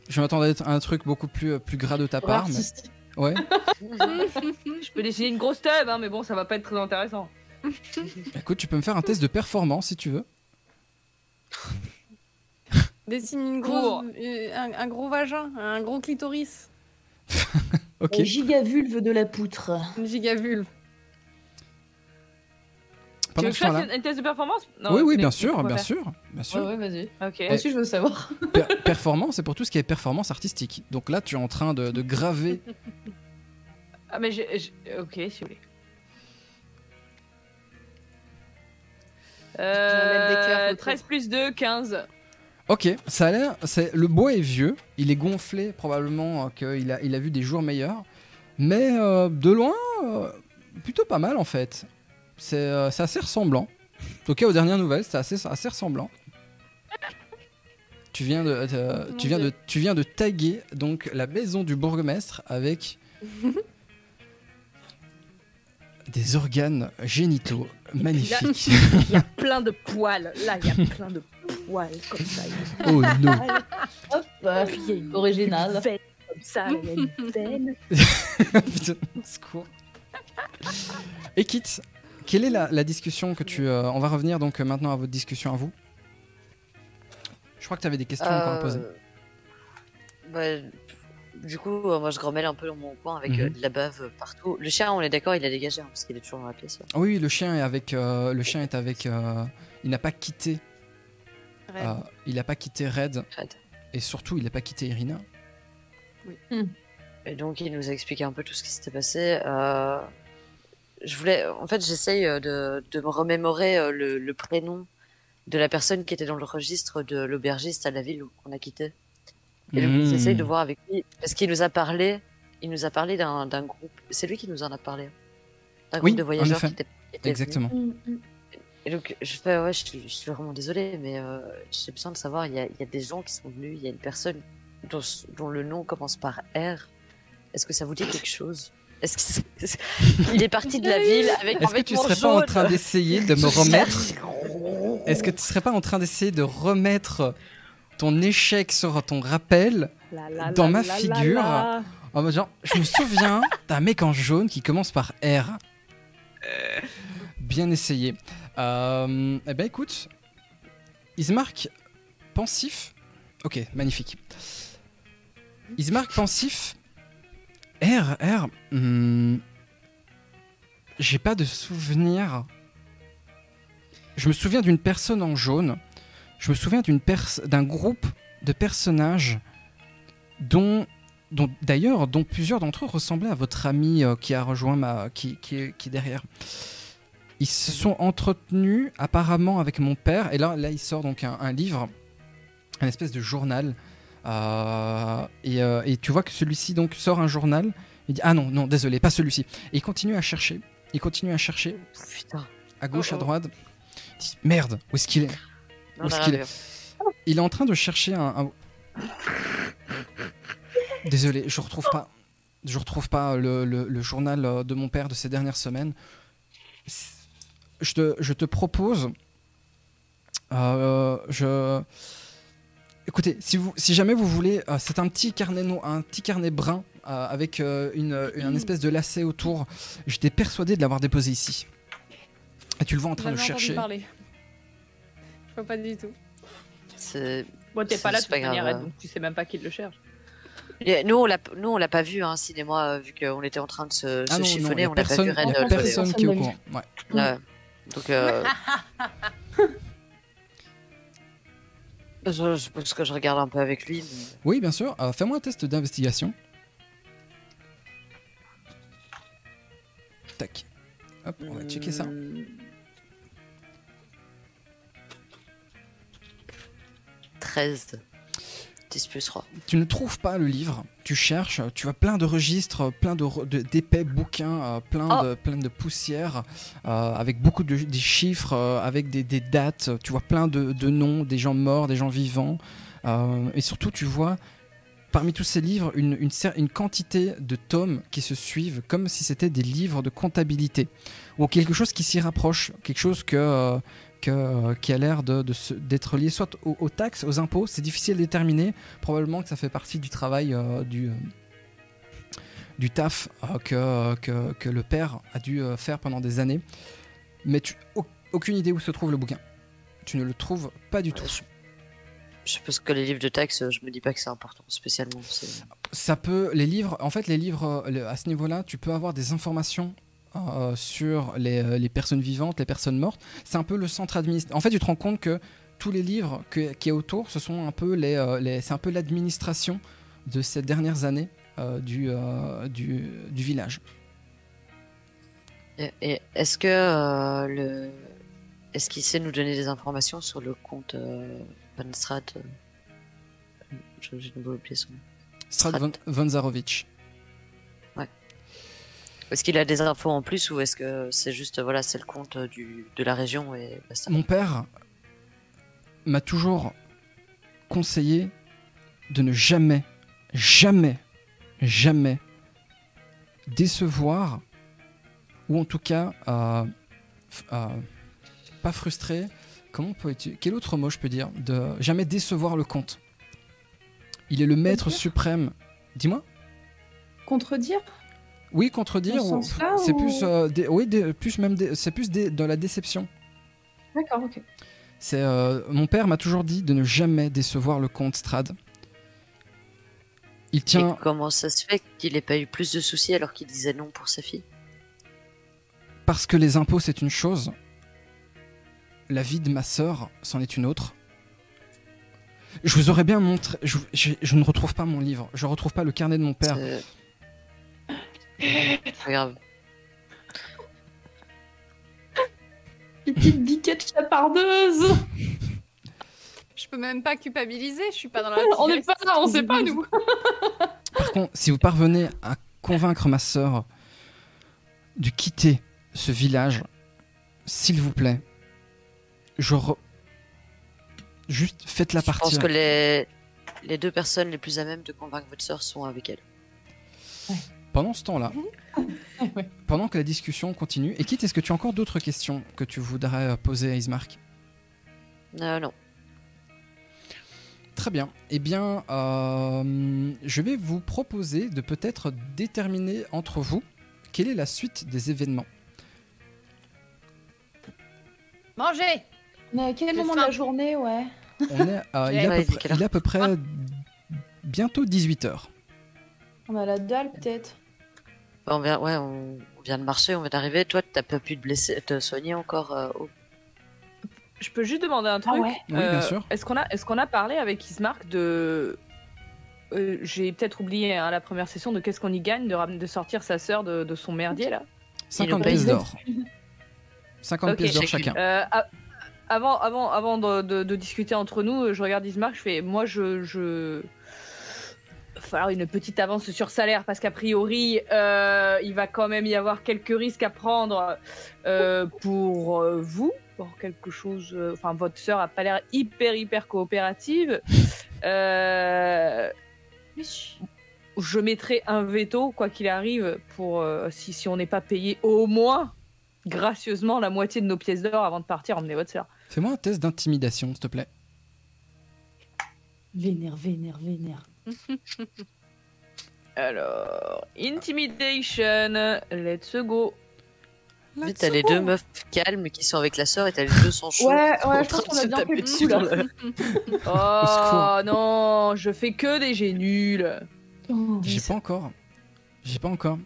Je m'attendais à un truc beaucoup plus, plus gras de ta part, mais. Artiste. Ouais. Je peux dessiner une grosse tube, hein, mais bon, ça va pas être très intéressant. Écoute, tu peux me faire un test de performance si tu veux. Dessine une grosse, euh, un, un gros vagin, un gros clitoris, Ok. La gigavulve de la poutre. une gigavulve. Tu veux que je fasse une, une test de performance? Non, Oui, oui, bien sûr, bien sûr, bien sûr. Ouais, ouais, vas-y. Ok. Aussi, je veux savoir. Per- performance, c'est pour tout ce qui est performance artistique. Donc là, tu es en train de, de graver. Ah, mais j'ai. j'ai- Ok, si vous voulez. Euh, autour. 13 plus 2, 15. Ok, ça a l'air. c'est- Le bois est vieux, il est gonflé, probablement euh, qu'il a, il a vu des jours meilleurs. Mais euh, de loin, euh, plutôt pas mal en fait. C'est euh, assez ressemblant. En tout cas, aux dernières nouvelles, c'est assez, assez ressemblant. Tu viens de, euh, tu viens de, tu viens de taguer donc la maison du bourgmestre avec des organes génitaux magnifiques. Il y a plein de poils. Là, il y a plein de poils comme ça. oh non. Hop, euh, Il y a une original. veine comme ça, il y a une veine. Putain, secours. Et Kit, quelle est la, la discussion que tu... euh, on va revenir donc euh, maintenant à votre discussion à vous. Je crois que tu avais des questions encore à poser. Euh, bah, du coup, euh, moi je grommelle un peu dans mon coin avec euh, Mhm. de la bave euh, partout. Le chien, on est d'accord, il a dégagé hein, parce qu'il est toujours dans la pièce. là. Oui, oui, le chien est avec... euh, le chien est avec... euh, il n'a pas quitté... Red. euh, il n'a pas quitté Red. Red. Et surtout, il n'a pas quitté Irina. Et donc il nous a expliqué un peu tout ce qui s'était passé. Euh, je voulais, en fait, j'essaye de, de me remémorer le, le prénom de la personne qui était dans le registre de l'aubergiste à la ville où on a quitté. Et donc, Mmh. j'essaye de voir avec lui, parce qu'il nous a parlé, il nous a parlé d'un d'un groupe. C'est lui qui nous en a parlé. Un groupe Oui, de en voyageurs effet. qui était, qui était venu. Exactement. Mm, mm. Et donc, je fais, ouais, je, suis- je suis vraiment désolée, mais euh, j'ai besoin de savoir, il y, a, il y a des gens qui sont venus, il y a une personne dont, dont le nom commence par R. Est-ce que ça vous dit quelque chose? Est-ce que c'est- il est parti de la ville avec Est-ce que tu serais pas en train d'essayer de me remettre? Est-ce que tu serais pas en train d'essayer de remettre ton échec sur ton rappel La, la, Dans la, ma figure, en mode genre, je me souviens d'un mec en jaune qui commence par R. Bien essayé. Euh, eh ben écoute, Ismark pensif. Ok, magnifique. Ismark pensif. R, R. hmm, J'ai pas de souvenir. Je me souviens d'une personne en jaune. Je me souviens d'un groupe de personnages dont, d'ailleurs, dont plusieurs d'entre eux ressemblaient à votre ami euh, qui a rejoint ma, qui, qui, est- qui est derrière. Ils se sont entretenus apparemment avec mon père, et là, là il sort donc un, un livre, un espèce de journal, Euh, et, euh, et tu vois que celui-ci donc sort un journal. Il dit ah non non désolé pas celui-ci. Et il continue à chercher, il continue à chercher Putain, à gauche Oh, à oh. droite. Il dit, merde où est-ce qu'il est? Est Il est en train de chercher un. un- Désolé, je retrouve pas. Je retrouve pas le, le- le journal euh, de mon père de ces dernières semaines. Je te, je te propose. euh, je. Écoutez, si, vous, si jamais vous voulez, euh, c'est un petit carnet, un petit carnet brun euh, avec euh, une, une- un espèce de lacet autour. J'étais persuadé de l'avoir déposé ici. Et tu le vois en train de chercher. parler. Vois pas du tout. c'est- Bon, t'es pas là de toute pas grave, manière, hein. donc tu sais même pas qui le cherche. Et Nous, on l'a, nous, on l'a pas vu, hein, moi, euh, vu qu'on était en train de se, Ah se non, non, chiffonner, y a on n'a pas personne, vu Red euh, personne qui est au courant. Ouais. Ouais. Donc, euh... je, je pense que je regarde un peu avec lui. mais- Oui, bien sûr. Euh, Fais-moi un test d'investigation. Tac. Hop, on va checker ça. 13. 10 plus 3. Tu ne trouves pas le livre, tu cherches, tu vois plein de registres, plein de re- de- d'épais bouquins, euh, plein, Oh. de, plein de poussière, euh, avec beaucoup de des chiffres, euh, avec des, des dates, tu vois plein de, de noms, des gens morts, des gens vivants. et surtout, tu vois parmi tous ces livres une, une, une quantité de tomes qui se suivent comme si c'était des livres de comptabilité ou quelque chose qui s'y rapproche, quelque chose que, que, euh, qui a l'air de, de se- d'être lié soit aux, aux taxes, aux impôts, c'est difficile à déterminer, probablement que ça fait partie du travail euh, du, euh, du taf euh, que, que, que le père a dû euh, faire pendant des années, mais tu, au- aucune idée où se trouve le bouquin. Tu ne le trouves pas du tout. Je, je suppose que les livres de taxes, je me dis pas que c'est important spécialement. ça peut les livres en fait les livres euh, le- à ce niveau-là tu peux avoir des informations euh, sur les, euh, les personnes vivantes les personnes mortes c'est un peu le centre administratif en fait tu te rends compte que tous les livres que, qui est autour ce sont un peu les, euh, les- c'est un peu l'administration de ces dernières années du, du, du village est-ce que le. Est-ce qu'il sait nous donner des informations sur le compte Van Strat je- J'ai oublié son nom. Strad von, von Zarovich Est-ce qu'il a des infos en plus ou est-ce que c'est juste voilà c'est le compte euh, du, de la région et basta Mon père m'a toujours conseillé de ne jamais, jamais, jamais décevoir, ou en tout cas, euh, euh, pas frustrer, comment on peut quel autre mot je peux dire, de jamais décevoir le comte. Il est le maître suprême. Dis-moi. Contredire? Oui, contredire. Ou- C'est ou- plus, euh, des- oui, des- plus même, des- c'est plus de la déception. D'accord, ok. C'est euh, mon père m'a toujours dit de ne jamais décevoir le comte Strad. Il Et tient comment ça se fait qu'il ait pas eu plus de soucis alors qu'il disait non pour sa fille? Parce que les impôts c'est une chose, la vie de ma sœur c'en est une autre. Je vous aurais bien montré. Je, je- je ne retrouve pas mon livre. Je retrouve pas le carnet de mon père. C'est- pas grave. Petite biquette chapardeuse Je peux même pas culpabiliser, je suis pas dans la. On n'est pas là, on sait pas nous Par contre, si vous parvenez à convaincre ma sœur de quitter ce village, s'il vous plaît, je re- juste faites-la Je pense partir. que les... les deux personnes les plus à même de convaincre votre sœur sont avec elle. Pendant ce temps-là, Ouais. pendant que la discussion continue, et quitte, est-ce que tu as encore d'autres questions que tu voudrais euh, poser à Ismark? Euh, non. Très bien. Eh bien, euh, je vais vous proposer de peut-être déterminer entre vous quelle est la suite des événements. Manger Mais à quel moment de la journée, ouais? On est à, il, est à peu près, il est à peu près bientôt 18h. On a la dalle, peut-être. On vient, ouais, on, on vient de marcher, on vient d'arriver. Toi, t'as pas pu te blesser, te soigner encore euh, au- Je peux juste demander un truc. Ah ouais Oui, bien sûr. Est-ce qu'on a, est qu'on a parlé avec Ismark de. Euh, J'ai peut-être oublié hein, la première session de qu'est-ce qu'on y gagne de, ram- de sortir sa sœur de, de son merdier là? 50 paye. pièces d'or. 50 Ok. pièces d'or chacun. Euh, avant, avant, avant de, de- de discuter entre nous, je regarde Ismark, je fais moi je. je... Il va falloir une petite avance sur salaire parce qu'a priori euh, il va quand même y avoir quelques risques à prendre euh, pour euh, vous, pour quelque chose. euh, Enfin, votre sœur a pas l'air hyper hyper coopérative. Euh, je mettrai un veto, quoi qu'il arrive, pour euh, si, si on n'est pas payé au moins gracieusement la moitié de nos pièces d'or avant de partir emmener votre sœur. Fais-moi un test d'intimidation, s'il te plaît. Vénère, vénère, vénère. Alors, intimidation, let's go. Vite, t'as les deux meufs calmes qui sont avec la sœur et t'as les deux sans chaud. Ouais, ouais, je pense qu'on a bien fait le dessus coup, dans là. le- Oh non, je fais que des jets nuls. Oh, J'ai pas encore. J'ai pas encore.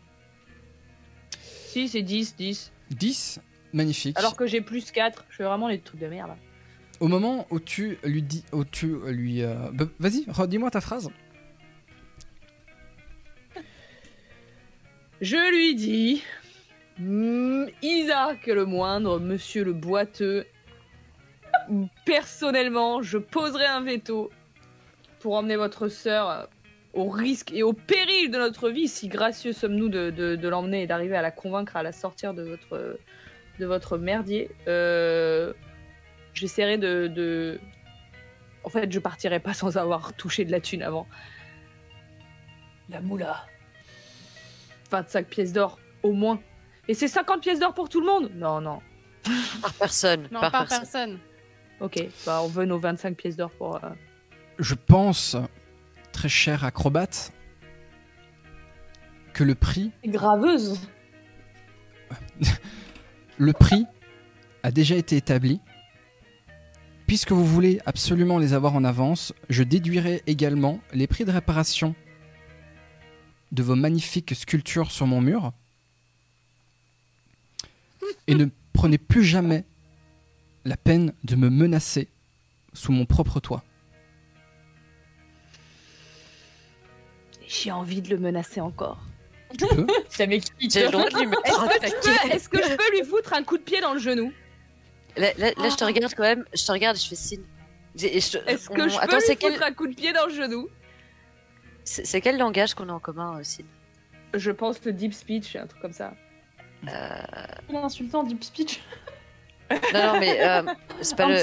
Si, c'est 10, 10. 10 Magnifique. Alors que j'ai plus 4, je fais vraiment les trucs de merde. Au moment où tu lui dis. Où tu lui. euh, bah, Vas-y, redis-moi ta phrase. Je lui dis Hmm, Isaac le moindre, monsieur le boiteux. Personnellement, je poserai un veto pour emmener votre sœur euh, au risque et au péril de notre vie, si gracieux sommes-nous de, l'emmener et d'arriver à la convaincre à la sortir de votre, de votre merdier. Euh, J'essaierai de, de- En fait, je partirai pas sans avoir touché de la thune avant. La moula. 25 pièces d'or, au moins. Et c'est 50 pièces d'or pour tout le monde? Non, non. Par personne. Non, par par personne. personne. Ok, bah on veut nos 25 pièces d'or pour... euh, Je pense, très cher acrobate, que le prix. Graveuse. Le prix a déjà été établi. Puisque vous voulez absolument les avoir en avance, je déduirai également les prix de réparation de vos magnifiques sculptures sur mon mur. Et ne prenez plus jamais la peine de me menacer sous mon propre toit. J'ai envie de le menacer encore. Tu peux Ça m'excite. J'ai le droit de lui mettre un Est-ce que, je taquet. peux, est-ce que je peux lui foutre un coup de pied dans le genou? Là, là- là, je te regarde quand même. Je te regarde et je fais signe. Est-ce que on- je peux Attends, lui foutre quel... un coup de pied dans le genou? C'est quel langage qu'on a en commun aussi Je pense le deep speech, un truc comme ça. L'insultant deep speech. Non, non, mais euh, c'est pas Un le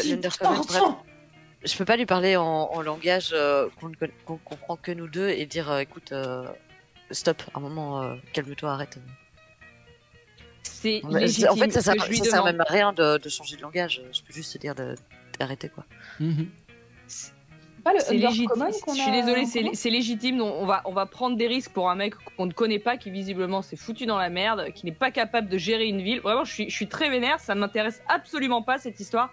je peux pas lui parler en, en langage euh, qu'on ne comprend que nous deux et dire euh, écoute, euh, stop, un moment, euh, calme-toi, arrête. C'est en fait, ça sert, ça sert même à rien de, de changer de langage. Je peux juste te dire d'arrêter quoi. Mhm. Pas le C'est légitime. Qu'on Je a suis désolée, c'est légitime. On on va, on va prendre des risques pour un mec qu'on ne connaît pas, qui visiblement s'est foutu dans la merde, qui n'est pas capable de gérer une ville. Vraiment, je suis, je suis très vénère. Ça ne m'intéresse absolument pas cette histoire.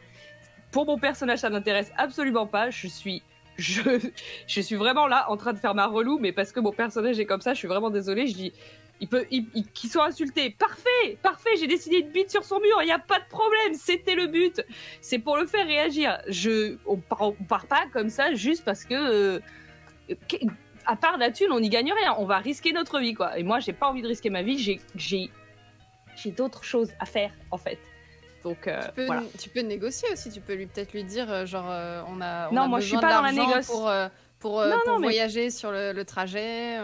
Pour mon personnage, ça m'intéresse absolument pas. Je suis, je, je suis vraiment là en train de faire ma relou, mais parce que mon personnage est comme ça, je suis vraiment désolée. Je dis, il peut, il, il- qu'ils soient insultés. Parfait, parfait. J'ai décidé de bite sur son mur. Il n'y a pas de problème. C'était le but. C'est pour le faire réagir. Je, on part, on part pas comme ça juste parce que, euh, que- à part la thune, on n'y gagne rien. On va risquer notre vie, quoi. Et moi, j'ai pas envie de risquer ma vie. J'ai, j'ai, j'ai d'autres choses à faire, en fait. Donc euh, Tu peux, voilà. tu peux négocier aussi, tu peux lui peut-être lui dire euh, genre euh, on a on Non, a moi, je suis besoin pas dans la négoce. pour pour, Non, pour non, mais- voyager sur le, le trajet.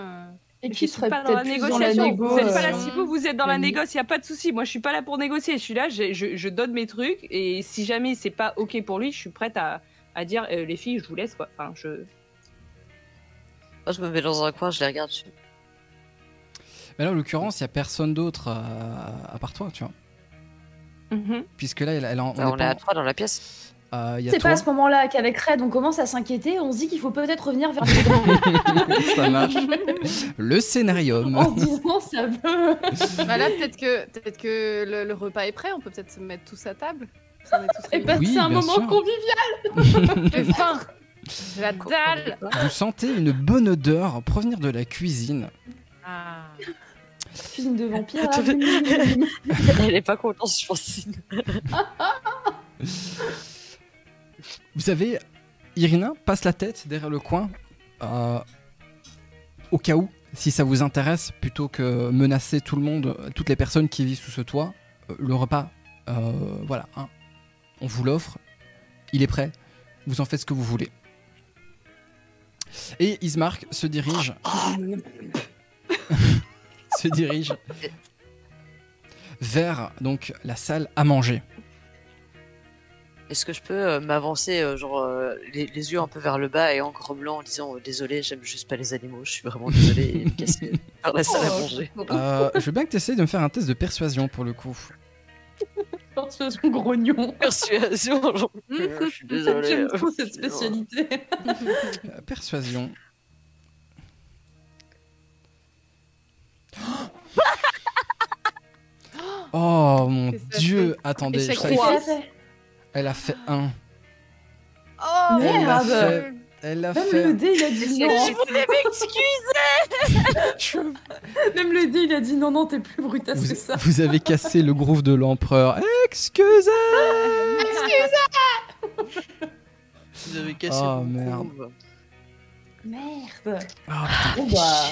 Et qui serait pas dans la dans négociation. négo. vous êtes pas euh, là si vous, vous êtes dans la négoce, il y a pas de souci. Moi, je suis pas là pour négocier. Je suis là, je, je donne mes trucs et si jamais c'est pas ok pour lui, je suis prête à, à dire euh, les filles, je vous laisse quoi. Enfin, je. Moi, je me mets dans un coin, je les regarde. je- Mais là, en l'occurrence, il y a personne d'autre euh, à part toi, tu vois. Mhm. Puisque là, elle, elle en- on on est est pas- à trois dans la pièce. Euh, C'est pas à ce moment-là qu'avec Red, on commence à s'inquiéter. On se dit qu'il faut peut-être revenir vers Ça marche. Le scénarium. en disant ça peut. Bah là peut-être que peut-être que le, le repas est prêt, on peut peut-être se mettre tous à table. Et ben, Oui, c'est un moment sûr. convivial. J'ai faim. J'ai la dalle. Vous sentez une bonne odeur provenir de la cuisine. Ah. Cuisine de vampire. Là. Elle est pas contente, je pense. Vous avez Irina passe la tête derrière le coin euh, au cas où, si ça vous intéresse, plutôt que menacer tout le monde, toutes les personnes qui vivent sous ce toit, euh, le repas, euh, voilà, hein, on vous l'offre, il est prêt, vous en faites ce que vous voulez. Et Ismark se dirige, se dirige vers donc la salle à manger. Est-ce que je peux euh, m'avancer, euh, genre, euh, les, les yeux un peu vers le bas et en grommelant en disant euh, Désolé, j'aime juste pas les animaux, je suis vraiment désolé, et vers la salle à manger. Euh, je veux bien que tu essayes de me faire un test de persuasion pour le coup. Persuasion grognon. Persuasion, genre, euh, je suis désolé. J'aime trop cette spécialité. Persuasion. Oh mon dieu, attendez, trois. Elle a fait un. Oh Elle a Merde. fait, elle a Même fait. le dé, il a dit non. voulais m'excuser Je- Même le dé, il a dit non, non, t'es plus brutasse Vous, que ça. vous avez cassé le groove de l'empereur. Excusez Vous avez cassé Oh, merde. groove. Merde. Ah, putain. Bon bah.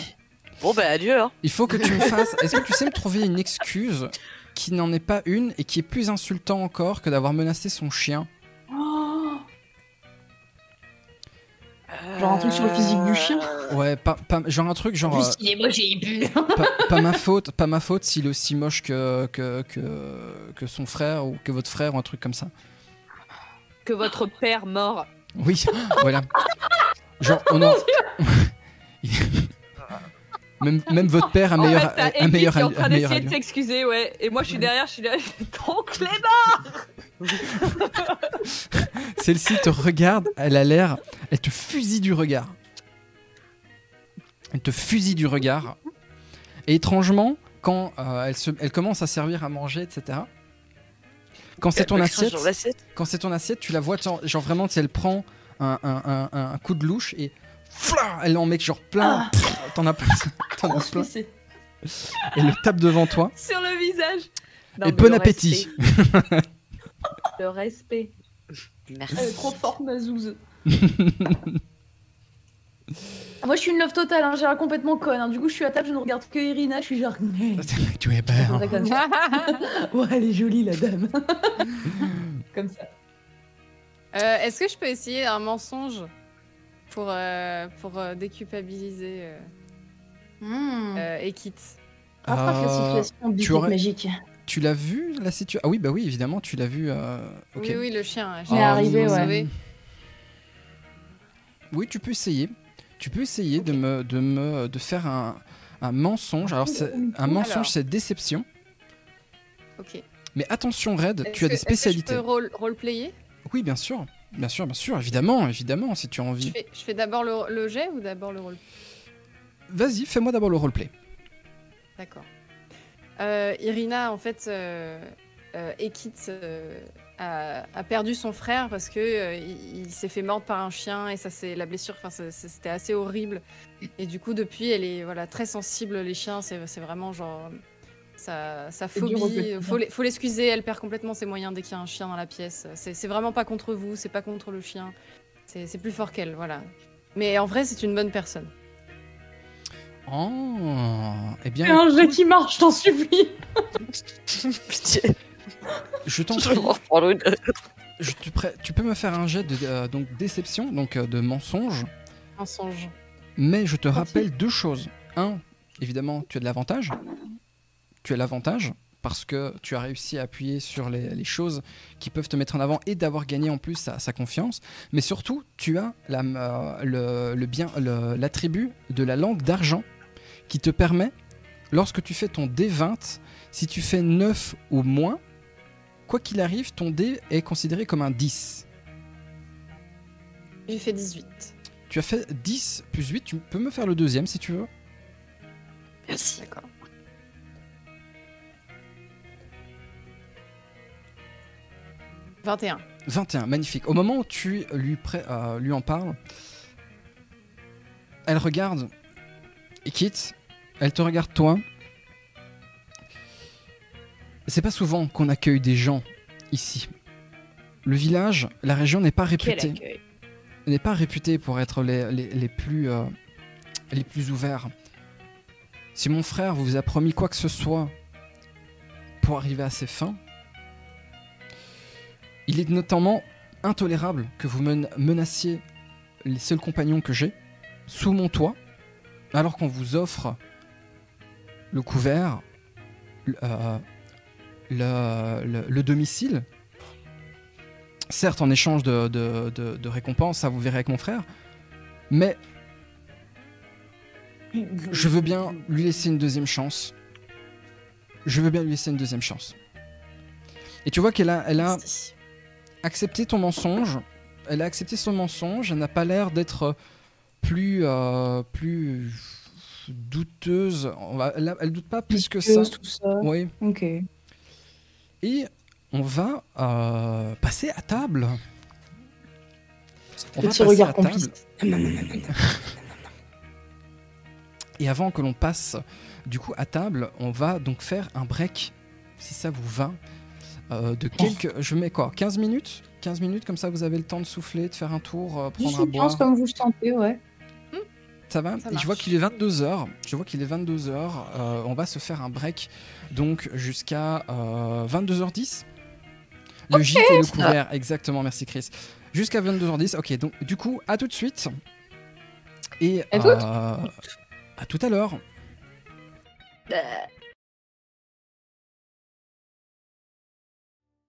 Bon, bah, adieu, hein. Il faut que tu me fasses. Est-ce que tu sais me trouver une excuse qui n'en est pas une et qui est plus insultant encore que d'avoir menacé son chien Oh. Genre un truc sur le physique du chien Ouais, pas, pas- genre un truc genre. euh, il est moche, il est pu. pas, pas ma faute, pas ma faute s'il est aussi moche que, que, que, que son frère ou que votre frère ou un truc comme ça. Que votre père mort. Oui, voilà. Genre, on a... même, même votre père a En meilleur, fait, t'as un Ellie meilleur, qui est en train d'essayer de s'excuser, ouais. Et moi, je suis derrière, je suis là. Ton Clément Celle-ci te regarde, elle a l'air, elle te fusille du regard. Elle te fusille du regard. Et étrangement, quand euh, elle, se, elle commence à servir à manger, etc. Quand c'est ton assiette, quand c'est ton assiette, tu la vois, genre, genre vraiment, si elle prend un, un- un- un coup de louche et fla, elle en met genre plein, t'en as plein, t'en as plein, et le tape devant toi. sur le visage. Non, et bon appétit. respect. le respect. Merci. Elle est trop forte, ma zouze. Moi, je suis une love totale, hein, j'ai l'air complètement conne. hein. Du coup, je suis à table, je ne regarde que Irina, je suis genre. tu es belle. Ouais, elle est jolie, la dame. comme ça. Euh, Est-ce que je peux essayer un mensonge? Pour, euh, pour euh, déculpabiliser euh, Mmh. euh, Rattrape la Euh, situation, tu aurais- magique. Tu l'as vu la situation Ah oui, bah oui, évidemment, tu l'as vu. euh. Oui, oui, le chien. Il est Euh, arrivé, ouais. Oui, tu peux essayer. Tu peux essayer de me, de me, de faire un, un mensonge. Alors, c'est- un mensonge, Alors. c'est déception. Ok. Mais attention, Red, tu as que- des spécialités. Est-ce que je peux role- roleplayer? Oui, bien sûr, bien sûr, bien sûr, évidemment, évidemment, si tu as Je envie. fais, je fais d'abord le, le jet ou d'abord le rôle Vas-y, fais-moi d'abord le roleplay. D'accord. Euh, Irina, en fait, euh, euh, Ekit euh, a, a perdu son frère parce que il, il s'est fait mordre par un chien et ça c'est la blessure. Enfin, c'était assez horrible. Et du coup, depuis, elle est voilà très sensible. Les chiens, c'est vraiment genre sa, phobie. Faut, l'e- faut l'excuser. Elle perd complètement ses moyens dès qu'il y a un chien dans la pièce. C'est vraiment pas contre vous. C'est pas contre le chien. C'est plus fort qu'elle. Voilà. Mais en vrai, c'est une bonne personne. Oh, eh bien, un jet qui marche, je t'en supplie. Pitié. Je t'en prie. je- tu, tu peux me faire un jet de euh, donc déception, donc euh, de mensonge. Mensonge. Mais je te Merci. rappelle deux choses. Un, évidemment, tu as de l'avantage. Tu as l'avantage parce que tu as réussi à appuyer sur les, les choses qui peuvent te mettre en avant et d'avoir gagné en plus sa, sa confiance. Mais surtout, tu as la, euh, le, le bien, l'attribut de la langue d'argent qui te permet, lorsque tu fais ton D20, si tu fais 9 ou moins, quoi qu'il arrive, ton dé est considéré comme un 10. J'ai fait 18. Tu as fait 10 plus 8, tu peux me faire le deuxième si tu veux. Merci. D'accord. « 21. 21, magnifique. Au moment où tu lui, pré- euh, lui en parles, elle regarde et quitte. Elle te regarde toi. C'est pas souvent qu'on accueille des gens ici. Le village, la région n'est pas réputée, n'est pas réputée pour être les, les- les plus euh, les plus ouverts. Si mon frère vous a promis quoi que ce soit pour arriver à ses fins, il est notamment intolérable que vous men- menaciez les seuls compagnons que j'ai sous mon toit, alors qu'on vous offre le couvert, le, euh, le- le- le domicile. Certes, en échange de, de, ça vous verrez avec mon frère, mais je veux bien lui laisser une deuxième chance. Je veux bien lui laisser une deuxième chance. Et tu vois qu'elle a, elle a. accepté ton mensonge. Elle a accepté son mensonge. Elle n'a pas l'air d'être plus, euh, plus douteuse. On va, elle, elle doute pas plus que ça. Pieuse, tout ça. Oui. Ok. Et on va euh, passer à table. On Petit regard à table. Et avant que l'on passe du coup à table, on va donc faire un break, si ça vous va, euh, de quelques... Je mets quoi 15 minutes? 15 minutes, comme ça vous avez le temps de souffler, de faire un tour, euh, prendre 10 un boire. 15 comme vous sentez, ouais. Ça va? Ça Je vois qu'il est 22h. Je vois qu'il est 22h. on va se faire un break donc jusqu'à euh, 22h10. Le gîte et le couvert, exactement, merci Chris. Jusqu'à 22h10. Ok, donc du coup, à tout de suite. Et À euh, à tout à l'heure. Bah,